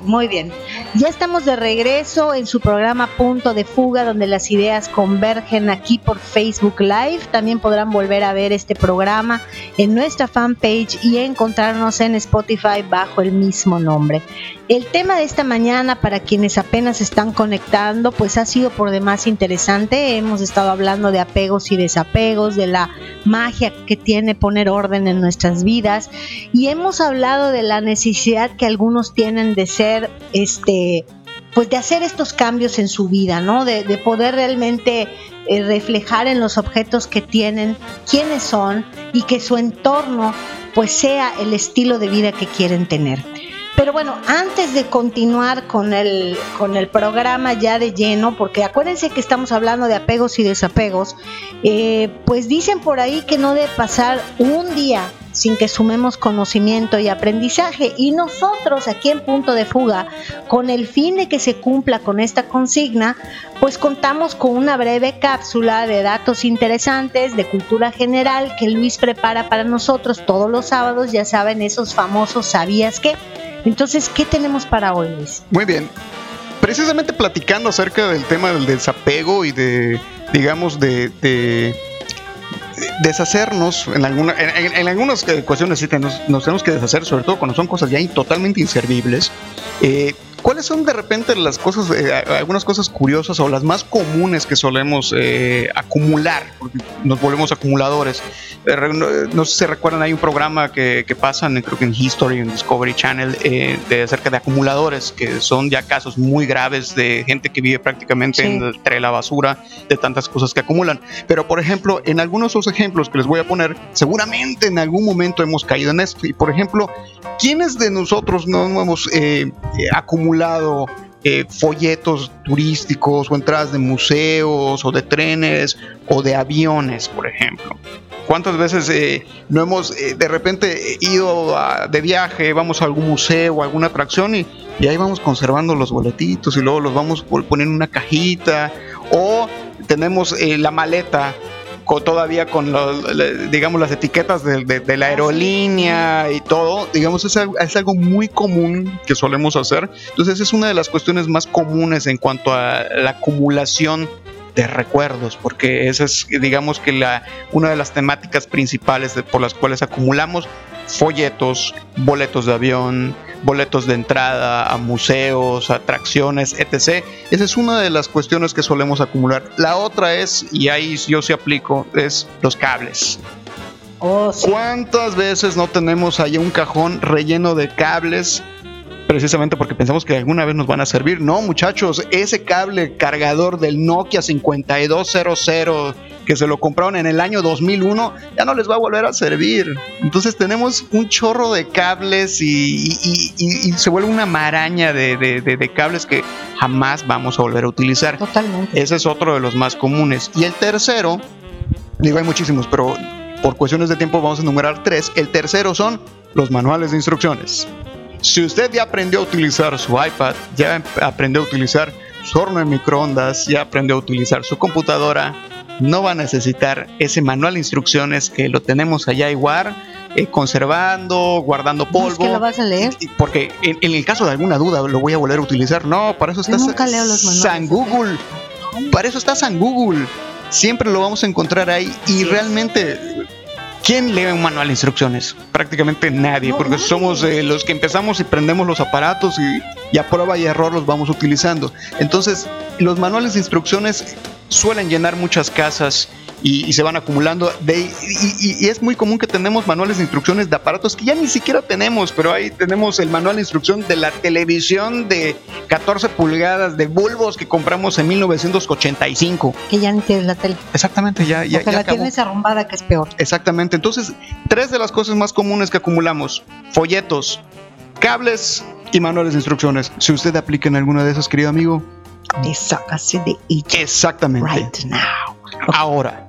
Muy bien. Ya estamos de regreso en su programa Punto de Fuga, donde las ideas convergen aquí por Facebook Live. También podrán volver a ver este programa en nuestra fanpage y encontrarnos en Spotify bajo el mismo nombre. El tema de esta mañana, para quienes apenas están conectando, pues ha sido por demás interesante. Hemos estado hablando de apegos y desapegos, de la magia que tiene poner orden en nuestras vidas y hemos hablado de la necesidad que algunos tienen de ser, este, pues de hacer estos cambios en su vida, ¿no? De, de poder realmente eh, reflejar en los objetos que tienen quiénes son y que su entorno pues sea el estilo de vida que quieren tener. Pero bueno, antes de continuar con el, con el programa ya de lleno, porque acuérdense que estamos hablando de apegos y desapegos, eh, pues dicen por ahí que no debe pasar un día sin que sumemos conocimiento y aprendizaje. Y nosotros aquí en Punto de Fuga, con el fin de que se cumpla con esta consigna, pues contamos con una breve cápsula de datos interesantes de cultura general que Luis prepara para nosotros todos los sábados, ya saben, esos famosos ¿sabías qué? Entonces, ¿qué tenemos para hoy, Luis? Muy bien. Precisamente platicando acerca del tema del desapego y de, digamos, de, de deshacernos en, alguna, en, algunas cuestiones sí nos tenemos que deshacer, sobre todo cuando son cosas ya totalmente inservibles. Eh, ¿cuáles son de repente las cosas, eh, algunas cosas curiosas o las más comunes que solemos eh, acumular? Porque nos volvemos acumuladores. Eh, no, no sé si recuerdan, hay un programa que, que pasan, eh, creo que en History, en Discovery Channel, eh, de acerca de acumuladores, que son ya casos muy graves de gente que vive prácticamente Sí. entre la basura de tantas cosas que acumulan. Pero, por ejemplo, en algunos de esos ejemplos que les voy a poner, seguramente en algún momento hemos caído en esto. Y, por ejemplo, ¿quiénes de nosotros no hemos eh, eh, folletos turísticos o entradas de museos o de trenes o de aviones, por ejemplo? ¿Cuántas veces eh, no hemos eh, de repente ido de viaje, vamos a algún museo o alguna atracción y, ahí vamos conservando los boletitos y luego los vamos pon- poniendo en una cajita o tenemos la maleta con, todavía con los, le- digamos las etiquetas de, de- de la aerolínea y todo, digamos es algo, es algo muy común que solemos hacer. Entonces es una de las cuestiones más comunes en cuanto a la acumulación de recuerdos, porque esa es digamos que la una de las temáticas principales de- por las cuales acumulamos folletos, boletos de avión, boletos de entrada a museos, atracciones, etc. Esa es una de las cuestiones que solemos acumular. La otra es, y ahí yo sí aplico, es los cables. Oh, sí. ¿Cuántas veces no tenemos ahí un cajón relleno de cables? Precisamente porque pensamos que alguna vez nos van a servir. No, muchachos, ese cable cargador del Nokia 5200 que se lo compraron en el año 2001 ya no les va a volver a servir. Entonces tenemos un chorro de cables y, y- y- y se vuelve una maraña de, de- de- de cables que jamás vamos a volver a utilizar. Totalmente. Ese es otro de los más comunes. Y el tercero, digo, hay muchísimos, pero por cuestiones de tiempo vamos a enumerar tres. El tercero son los manuales de instrucciones. Si usted ya aprendió a utilizar su iPad, ya aprendió a utilizar su horno de microondas, ya aprendió a utilizar su computadora, no va a necesitar ese manual de instrucciones que lo tenemos allá igual, eh, conservando, guardando ¿No polvo. es que lo vas a leer? Porque en, en el caso de alguna duda lo voy a volver a utilizar. No, para eso Yo está nunca leo los manuales. San Google. Para eso está San Google. Siempre lo vamos a encontrar ahí. Y realmente, ¿quién lee un manual de instrucciones? Prácticamente nadie, porque somos eh, los que empezamos y prendemos los aparatos y, y a prueba y error los vamos utilizando. Entonces, los manuales de instrucciones suelen llenar muchas casas y, y se van acumulando. De, y, y- es muy común que tenemos manuales de instrucciones de aparatos que ya ni siquiera tenemos, pero ahí tenemos el manual de instrucción de la televisión de 14 pulgadas de bulbos que compramos en 1985. Que ya ni tienes la tele. Exactamente, ya, ya, o que ya la acabó. tienes arrumbada, que es peor. Exactamente. Entonces, tres de las cosas más comunes que acumulamos: folletos, cables y manuales de instrucciones. Si usted aplica en alguna de esas, querido amigo, Deshágase de ella exactamente. right now. Ahora,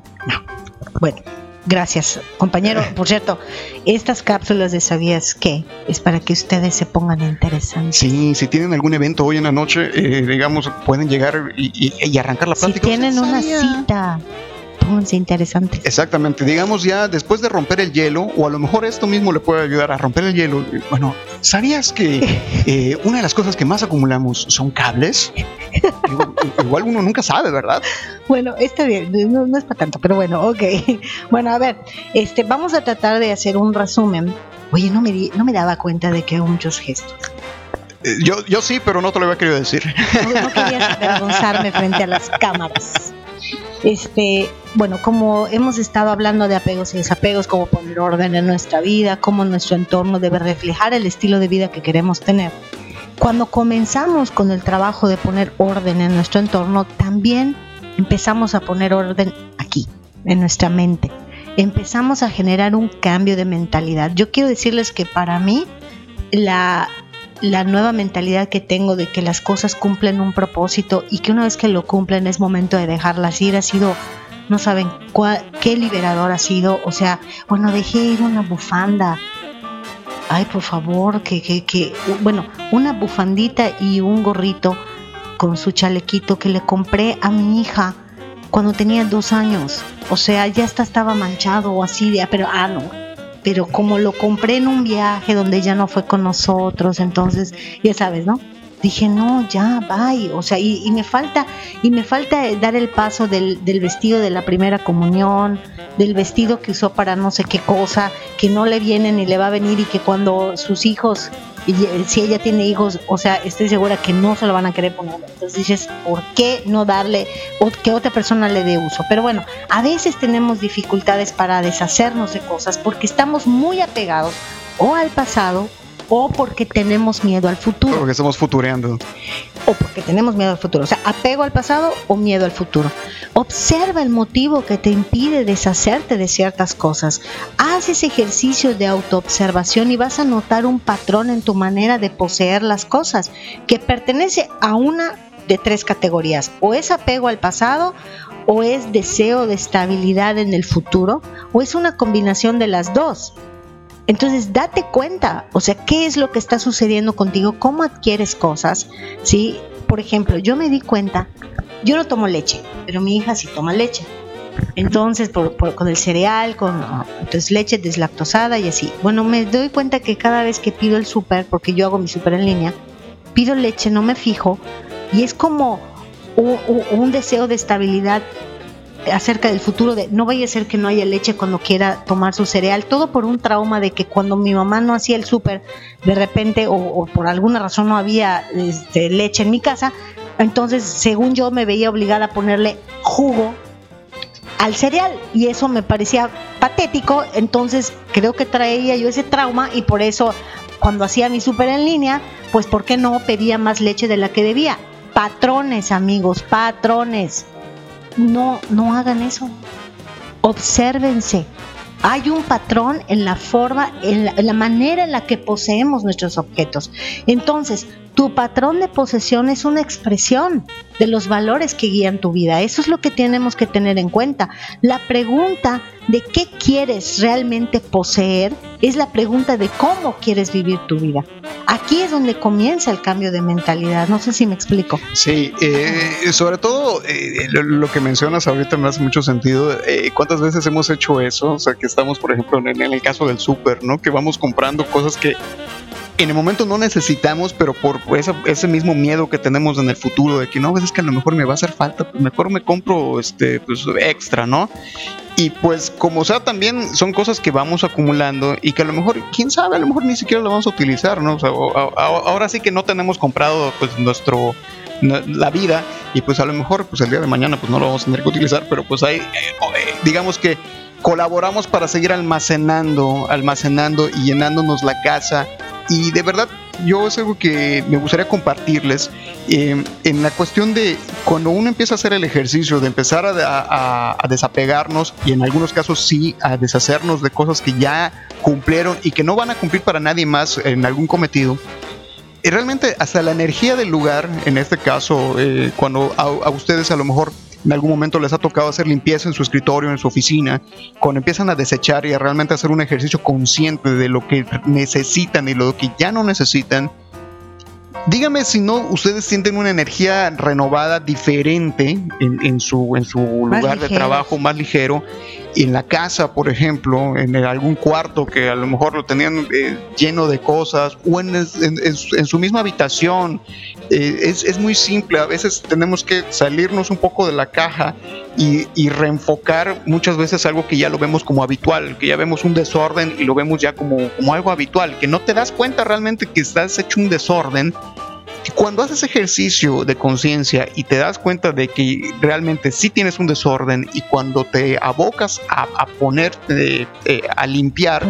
Bueno, gracias, compañero. Por cierto, estas cápsulas de ¿Sabías qué? Es para que ustedes se pongan interesantes. sí, si tienen algún evento hoy en la noche, eh, digamos, pueden llegar y, y- y arrancar la Si plática. tienen ¿Usted una cita, pónganse interesantes. Exactamente, digamos ya después de romper el hielo, o a lo mejor esto mismo le puede ayudar a romper el hielo. eh, Bueno, ¿sabías que eh, una de las cosas que más acumulamos son cables? Igual uno nunca sabe, ¿verdad? Bueno, está bien, no, no es para tanto, pero bueno, ok. Bueno, a ver, este, vamos a tratar de hacer un resumen. Oye, no me, di- no me daba cuenta de que hago muchos gestos. Eh, Yo, yo sí, pero no te lo había querido decir. No, no quería avergonzarme frente a las cámaras. Este, bueno, como hemos estado hablando de apegos y desapegos, cómo poner orden en nuestra vida, cómo nuestro entorno debe reflejar el estilo de vida que queremos tener. Cuando comenzamos con el trabajo de poner orden en nuestro entorno, también empezamos a poner orden aquí, en nuestra mente. Empezamos a generar un cambio de mentalidad. Yo quiero decirles que para mí la, la nueva mentalidad que tengo de que las cosas cumplen un propósito y que una vez que lo cumplen es momento de dejarlas ir ha sido, no saben qué liberador ha sido. O sea, bueno, dejé ir una bufanda. Ay, por favor, que, que, que, bueno, una bufandita y un gorrito con su chalequito que le compré a mi hija cuando tenía dos años. O sea, ya hasta estaba manchado o así, de- pero ah, no, pero como lo compré en un viaje donde ella no fue con nosotros, entonces, ya sabes, ¿no? Dije, no, ya, bye. O sea, y, y me falta, y me falta dar el paso del, del vestido de la primera comunión, del vestido que usó para no sé qué cosa, que no le viene ni le va a venir y que cuando sus hijos, y, eh, si ella tiene hijos, o sea, estoy segura que no se lo van a querer poner. Entonces dices, ¿por qué no darle o que otra persona le dé uso? Pero bueno, a veces tenemos dificultades para deshacernos de cosas porque estamos muy apegados o al pasado o porque tenemos miedo al futuro Porque estamos futureando. o porque tenemos miedo al futuro. O sea, apego al pasado o miedo al futuro. Observa el motivo que te impide deshacerte de ciertas cosas. Haz ese ejercicio de autoobservación y vas a notar un patrón en tu manera de poseer las cosas que pertenece a una de tres categorías. O es apego al pasado, o es deseo de estabilidad en el futuro, o es una combinación de las dos. Entonces, date cuenta, o sea, qué es lo que está sucediendo contigo, cómo adquieres cosas, ¿sí? Por ejemplo, yo me di cuenta, yo no tomo leche, pero mi hija sí toma leche. Entonces, por- con el cereal, con entonces leche deslactosada y así. Bueno, me doy cuenta que cada vez que pido el súper, porque yo hago mi súper en línea, pido leche, no me fijo, y es como un deseo de estabilidad acerca del futuro de no vaya a ser que no haya leche cuando quiera tomar su cereal, todo por un trauma de que cuando mi mamá no hacía el súper, de repente o, por alguna razón no había este, leche en mi casa, entonces según yo me veía obligada a ponerle jugo al cereal y eso me parecía patético, entonces creo que traía yo ese trauma y por eso cuando hacía mi súper en línea, pues ¿por qué no pedía más leche de la que debía? Patrones, amigos, patrones no, no hagan eso. Obsérvense. Hay un patrón en la forma, en la, en la manera en la que poseemos nuestros objetos. Entonces, tu patrón de posesión es una expresión de los valores que guían tu vida. Eso es lo que tenemos que tener en cuenta. La pregunta de qué quieres realmente poseer es la pregunta de cómo quieres vivir tu vida. Aquí es donde comienza el cambio de mentalidad. No sé si me explico. Sí, eh, sobre todo eh, lo, lo que mencionas ahorita me hace mucho sentido. Eh, ¿Cuántas veces hemos hecho eso? O sea, que estamos, por ejemplo, en, en el caso del súper, ¿no? Que vamos comprando cosas que en el momento no necesitamos, pero por esa- ese mismo miedo que tenemos en el futuro de que no, pues es que a lo mejor me va a hacer falta, pues mejor me compro este pues extra, ¿no? Y pues como sea también son cosas que vamos acumulando y que a lo mejor, quién sabe, a lo mejor ni siquiera lo vamos a utilizar, ¿no? O sea, ahora sí que no tenemos comprado pues nuestro la vida y pues a lo mejor pues el día de mañana pues no lo vamos a tener que utilizar, pero pues ahí eh, eh, digamos que colaboramos para seguir almacenando, almacenando y llenándonos la casa. Y de verdad yo es algo que me gustaría compartirles. Eh, en la cuestión de cuando uno empieza a hacer el ejercicio de empezar a, a- desapegarnos y en algunos casos sí a deshacernos de cosas que ya cumplieron y que no van a cumplir para nadie más en algún cometido y realmente hasta la energía del lugar, en este caso, eh, cuando a, a ustedes a lo mejor en algún momento les ha tocado hacer limpieza en su escritorio, en su oficina, cuando empiezan a desechar y a realmente hacer un ejercicio consciente de lo que necesitan y lo que ya no necesitan, dígame si no ustedes sienten una energía renovada diferente en, en su, en su lugar de trabajo, más ligero, y en la casa, por ejemplo, en algún cuarto que a lo mejor lo tenían eh, lleno de cosas, o en, en su misma habitación. Eh, es, es muy simple, a veces tenemos que salirnos un poco de la caja y, y reenfocar muchas veces algo que ya lo vemos como habitual, que ya vemos un desorden y lo vemos ya como, como algo habitual, que no te das cuenta realmente que estás hecho un desorden. Cuando haces ejercicio de conciencia y te das cuenta de que realmente sí tienes un desorden y cuando te abocas a, a ponerte eh, a limpiar,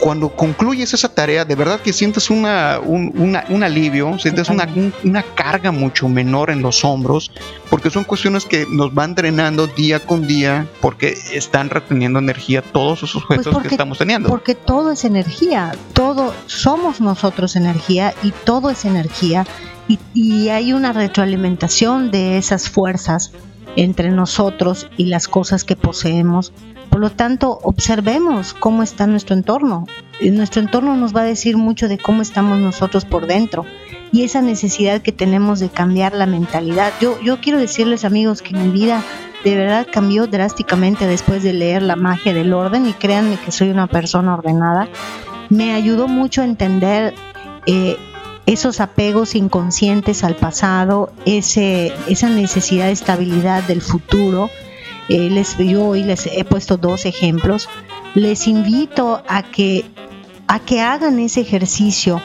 cuando concluyes esa tarea, de verdad que sientes una, un, una- un alivio, sientes una, un- una carga mucho menor en los hombros, porque son cuestiones que nos van drenando día con día, porque están reteniendo energía todos esos objetos que Pues porque- estamos teniendo. Porque todo es energía, todo somos nosotros energía y todo es energía y, y hay una retroalimentación de esas fuerzas entre nosotros y las cosas que poseemos. Por lo tanto, observemos cómo está nuestro entorno. Eh, Nuestro entorno nos va a decir mucho de cómo estamos nosotros por dentro y esa necesidad que tenemos de cambiar la mentalidad. Yo, yo quiero decirles amigos que mi vida de verdad cambió drásticamente después de leer La magia del orden y créanme que soy una persona ordenada. Me ayudó mucho a entender eh, esos apegos inconscientes al pasado, ese, esa necesidad de estabilidad del futuro. Eh, les, yo hoy les he puesto dos ejemplos. Les invito a que, a que hagan ese ejercicio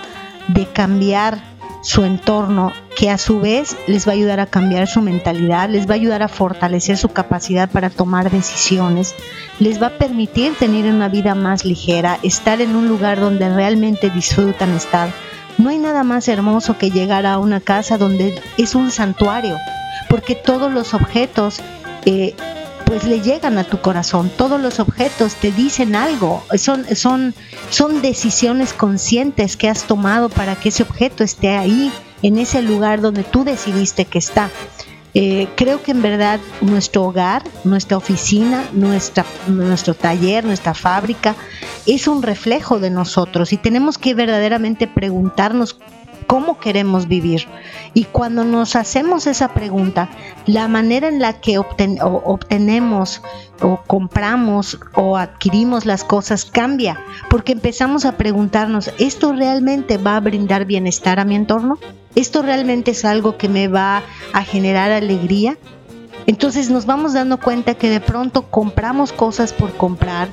de cambiar su entorno, que a su vez les va a ayudar a cambiar su mentalidad, les va a ayudar a fortalecer su capacidad para tomar decisiones, les va a permitir tener una vida más ligera, estar en un lugar donde realmente disfrutan estar. No hay nada más hermoso que llegar a una casa donde es un santuario, porque todos los objetos eh, pues le llegan a tu corazón. Todos los objetos te dicen algo. Son, son, son decisiones conscientes que has tomado para que ese objeto esté ahí, en ese lugar donde tú decidiste que está. Eh, creo que en verdad nuestro hogar, nuestra oficina, nuestra, nuestro taller, nuestra fábrica, es un reflejo de nosotros y tenemos que verdaderamente preguntarnos cómo queremos vivir. Y cuando nos hacemos esa pregunta, la manera en la que obtenemos o compramos o adquirimos las cosas cambia, porque empezamos a preguntarnos, ¿esto realmente va a brindar bienestar a mi entorno? ¿Esto realmente es algo que me va a generar alegría? Entonces nos vamos dando cuenta que de pronto compramos cosas por comprar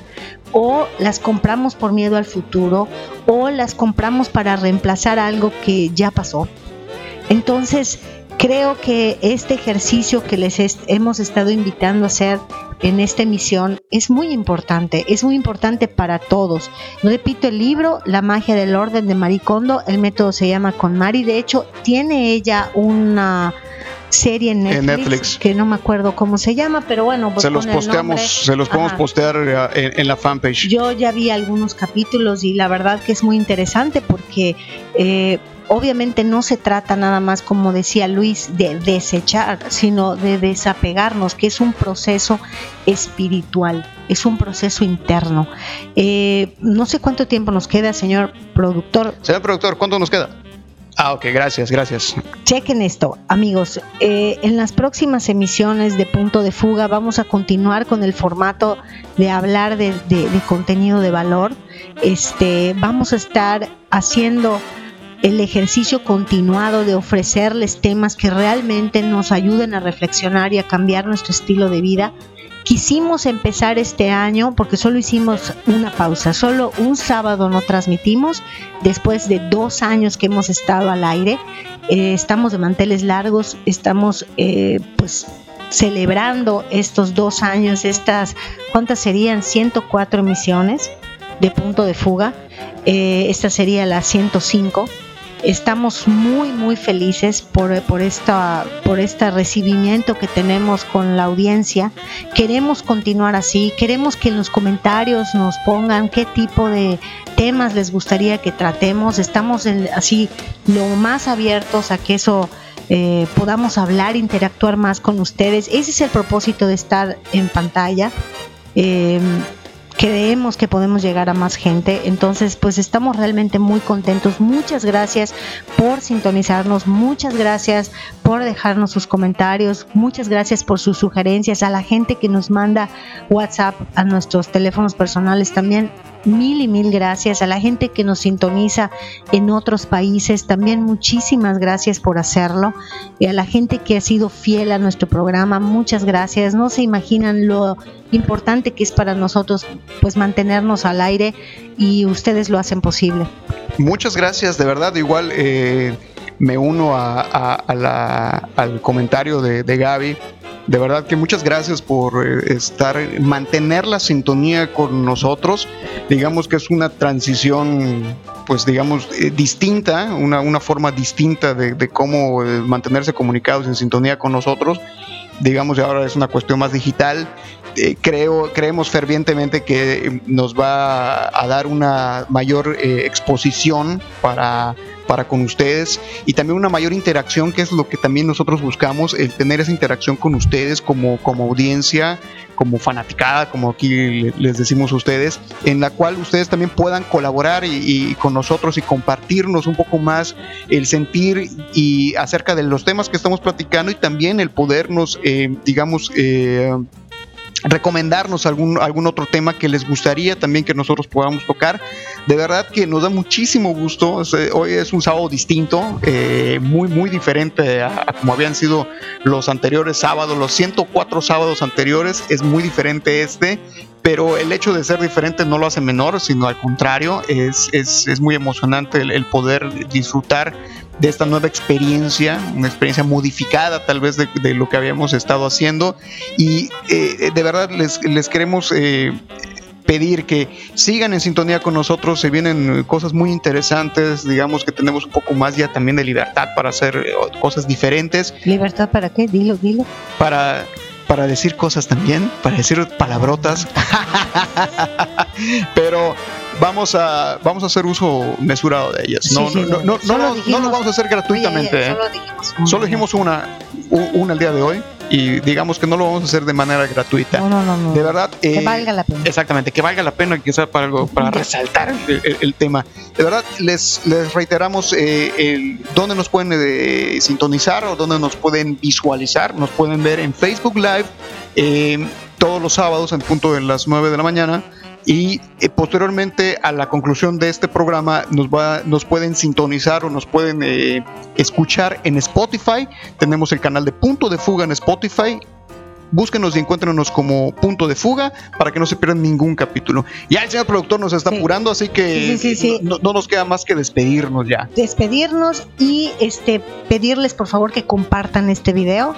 o las compramos por miedo al futuro o las compramos para reemplazar algo que ya pasó. Entonces creo que este ejercicio que les hemos estado invitando a hacer en esta emisión es muy importante, es muy importante para todos. Repito, el libro La magia del orden de Marie Kondo, el método se llama Con Mari, de hecho tiene ella una serie en Netflix, En Netflix. que no me acuerdo cómo se llama, pero bueno, pues se los posteamos, se los podemos Ajá. postear eh, en, en la fanpage. Yo ya vi algunos capítulos y la verdad que es muy interesante porque eh, obviamente no se trata nada más, como decía Luis, de desechar, sino de desapegarnos, que es un proceso espiritual, es un proceso interno. Eh, no sé cuánto tiempo nos queda, señor productor. Señor productor, ¿cuánto nos queda? Ah, ok, gracias, gracias. Chequen esto, amigos. eh, en las próximas emisiones de Punto de Fuga vamos a continuar con el formato de hablar de, de- contenido de valor. Este, vamos a estar haciendo el ejercicio continuado de ofrecerles temas que realmente nos ayuden a reflexionar y a cambiar nuestro estilo de vida. Quisimos empezar este año porque solo hicimos una pausa, solo un sábado no transmitimos después de dos años que hemos estado al aire. Eh, estamos de manteles largos, estamos eh, pues celebrando estos dos años, estas, ¿cuántas serían? 104 emisiones de punto de fuga. Eh, esta sería la 105. Estamos muy muy felices por, por, esta, por este recibimiento que tenemos con la audiencia. Queremos continuar así, queremos que en los comentarios nos pongan qué tipo de temas les gustaría que tratemos. Estamos en- así lo más abiertos a que eso eh, podamos hablar, interactuar más con ustedes. Ese es el propósito de estar en pantalla. Eh, creemos que podemos llegar a más gente. Entonces, pues estamos realmente muy contentos. Muchas gracias por sintonizarnos, muchas gracias por dejarnos sus comentarios, muchas gracias por sus sugerencias a la gente que nos manda WhatsApp a nuestros teléfonos personales también. Mil y mil gracias a la gente que nos sintoniza en otros países. También muchísimas gracias por hacerlo. Y a la gente que ha sido fiel a nuestro programa, muchas gracias. No se imaginan lo importante que es para nosotros pues mantenernos al aire y ustedes lo hacen posible. Muchas gracias, de verdad, igual eh, me uno a, al comentario de, de Gaby. De verdad que muchas gracias por eh, estar, mantener la sintonía con nosotros. Digamos que es una transición, pues digamos, eh, distinta, una, una forma distinta de, cómo eh, mantenerse comunicados en sintonía con nosotros. Digamos, y ahora es una cuestión más digital. Creo, creemos fervientemente que nos va a dar una mayor exposición para, para con ustedes y también una mayor interacción, que es lo que también nosotros buscamos, el tener esa interacción con ustedes como, como audiencia, como fanaticada, como aquí le- les decimos a ustedes, en la cual ustedes también puedan colaborar y con nosotros y compartirnos un poco más el sentir y acerca de los temas que estamos platicando y también el podernos, eh, digamos, eh, recomendarnos algún, algún otro tema que les gustaría también que nosotros podamos tocar. De verdad que nos da muchísimo gusto. Eh, Hoy es un sábado distinto, eh, muy, muy diferente a, como habían sido los anteriores sábados, los 104 sábados anteriores. Es muy diferente este, pero el hecho de ser diferente no lo hace menor, sino al contrario, es, es, es muy emocionante el poder disfrutar de esta nueva experiencia, una experiencia modificada tal vez de, de lo que habíamos estado haciendo. Y eh, de verdad les, les queremos eh, pedir que sigan en sintonía con nosotros, se vienen cosas muy interesantes, digamos que tenemos un poco más ya también de libertad para hacer eh, cosas diferentes, ¿Libertad para qué? Dilo, dilo. para, para decir cosas también, para decir palabrotas, pero vamos a, vamos a hacer uso mesurado de ellas, no, Sí, sí, no, no, no, no lo- no lo vamos a hacer gratuitamente. Oye, ¿eh? solo dijimos una. Solo dijimos una, una el día de hoy y digamos que no lo vamos a hacer de manera gratuita. No, no, no, no. De verdad. Que eh, valga la pena. Exactamente, que valga la pena que sea para algo, para resaltar el, el- el tema. De verdad, les, les reiteramos eh, el, dónde nos pueden eh, sintonizar o dónde nos pueden visualizar. Nos pueden ver en Facebook Live eh, todos los sábados en punto de las 9 de la mañana. Y eh, posteriormente a la conclusión de este programa nos, va, nos pueden sintonizar o nos pueden eh, escuchar en Spotify. Tenemos el canal de Punto de Fuga en Spotify búsquenos y encuéntrenos como punto de fuga para que no se pierdan ningún capítulo. Ya el señor productor nos está Sí. apurando, así que Sí, sí, sí, sí. No, no nos queda más que despedirnos ya. despedirnos y este pedirles por favor que compartan este video.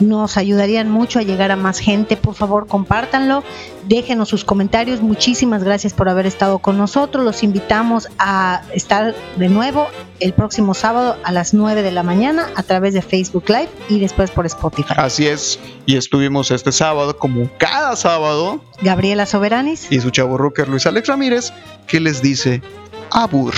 Nos ayudarían mucho a llegar a más gente. Por favor, compártanlo. Déjenos sus comentarios. Muchísimas gracias por haber estado con nosotros. Los invitamos a estar de nuevo el próximo sábado a las 9 de la mañana a través de Facebook Live y después por Spotify. Así es, y estuvimos este sábado, como cada sábado, Gabriela Soberanis. y su chavo rocker Luis Alex Ramírez, que les dice Abur.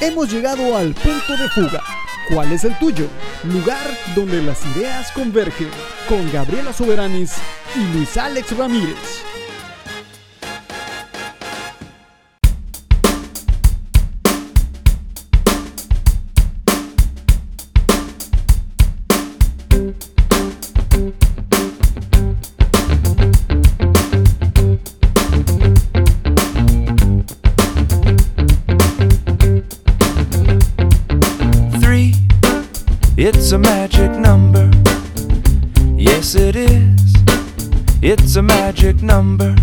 Hemos llegado al punto de fuga. ¿Cuál es el tuyo? Lugar donde las ideas convergen. Con Gabriela Soberanis y Luis Alex Ramírez. It's a magic number. Yes, it is. It's a magic number.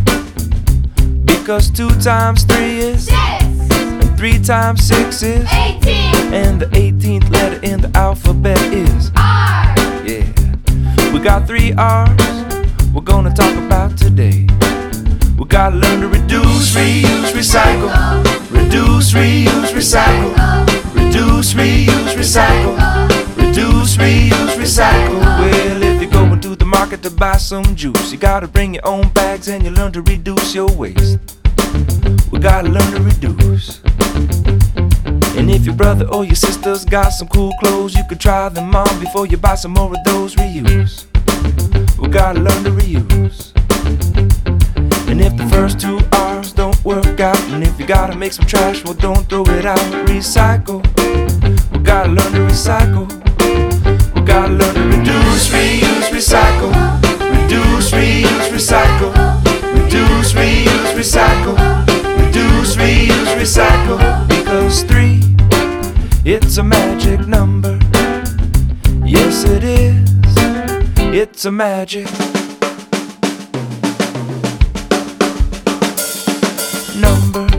Because two times three is, Six, and three times six is, eighteen, and the 18th letter in the alphabet is. R, Yeah. We got three R's we're gonna talk about today. We gotta learn to reduce, reuse, recycle. Reduce, reuse, recycle. Reduce, reuse, recycle. Reduce, reuse, recycle. Well, if you're going to the market to buy some juice, you gotta bring your own bags and you learn to reduce your waste. We gotta learn to reduce. And if your brother or your sister's got some cool clothes, you could try them on before you buy some more of those reuse. We gotta learn to reuse. And if the first two R's don't work out, and if you gotta make some trash, well, don't throw it out. Recycle. We gotta learn to recycle. Gotta learn to reduce, reuse, recycle. Reduce, reuse, recycle. Reduce, reuse, recycle. Reduce, reuse, recycle. Because three, it's a magic number. Yes, it is. It's a magic number.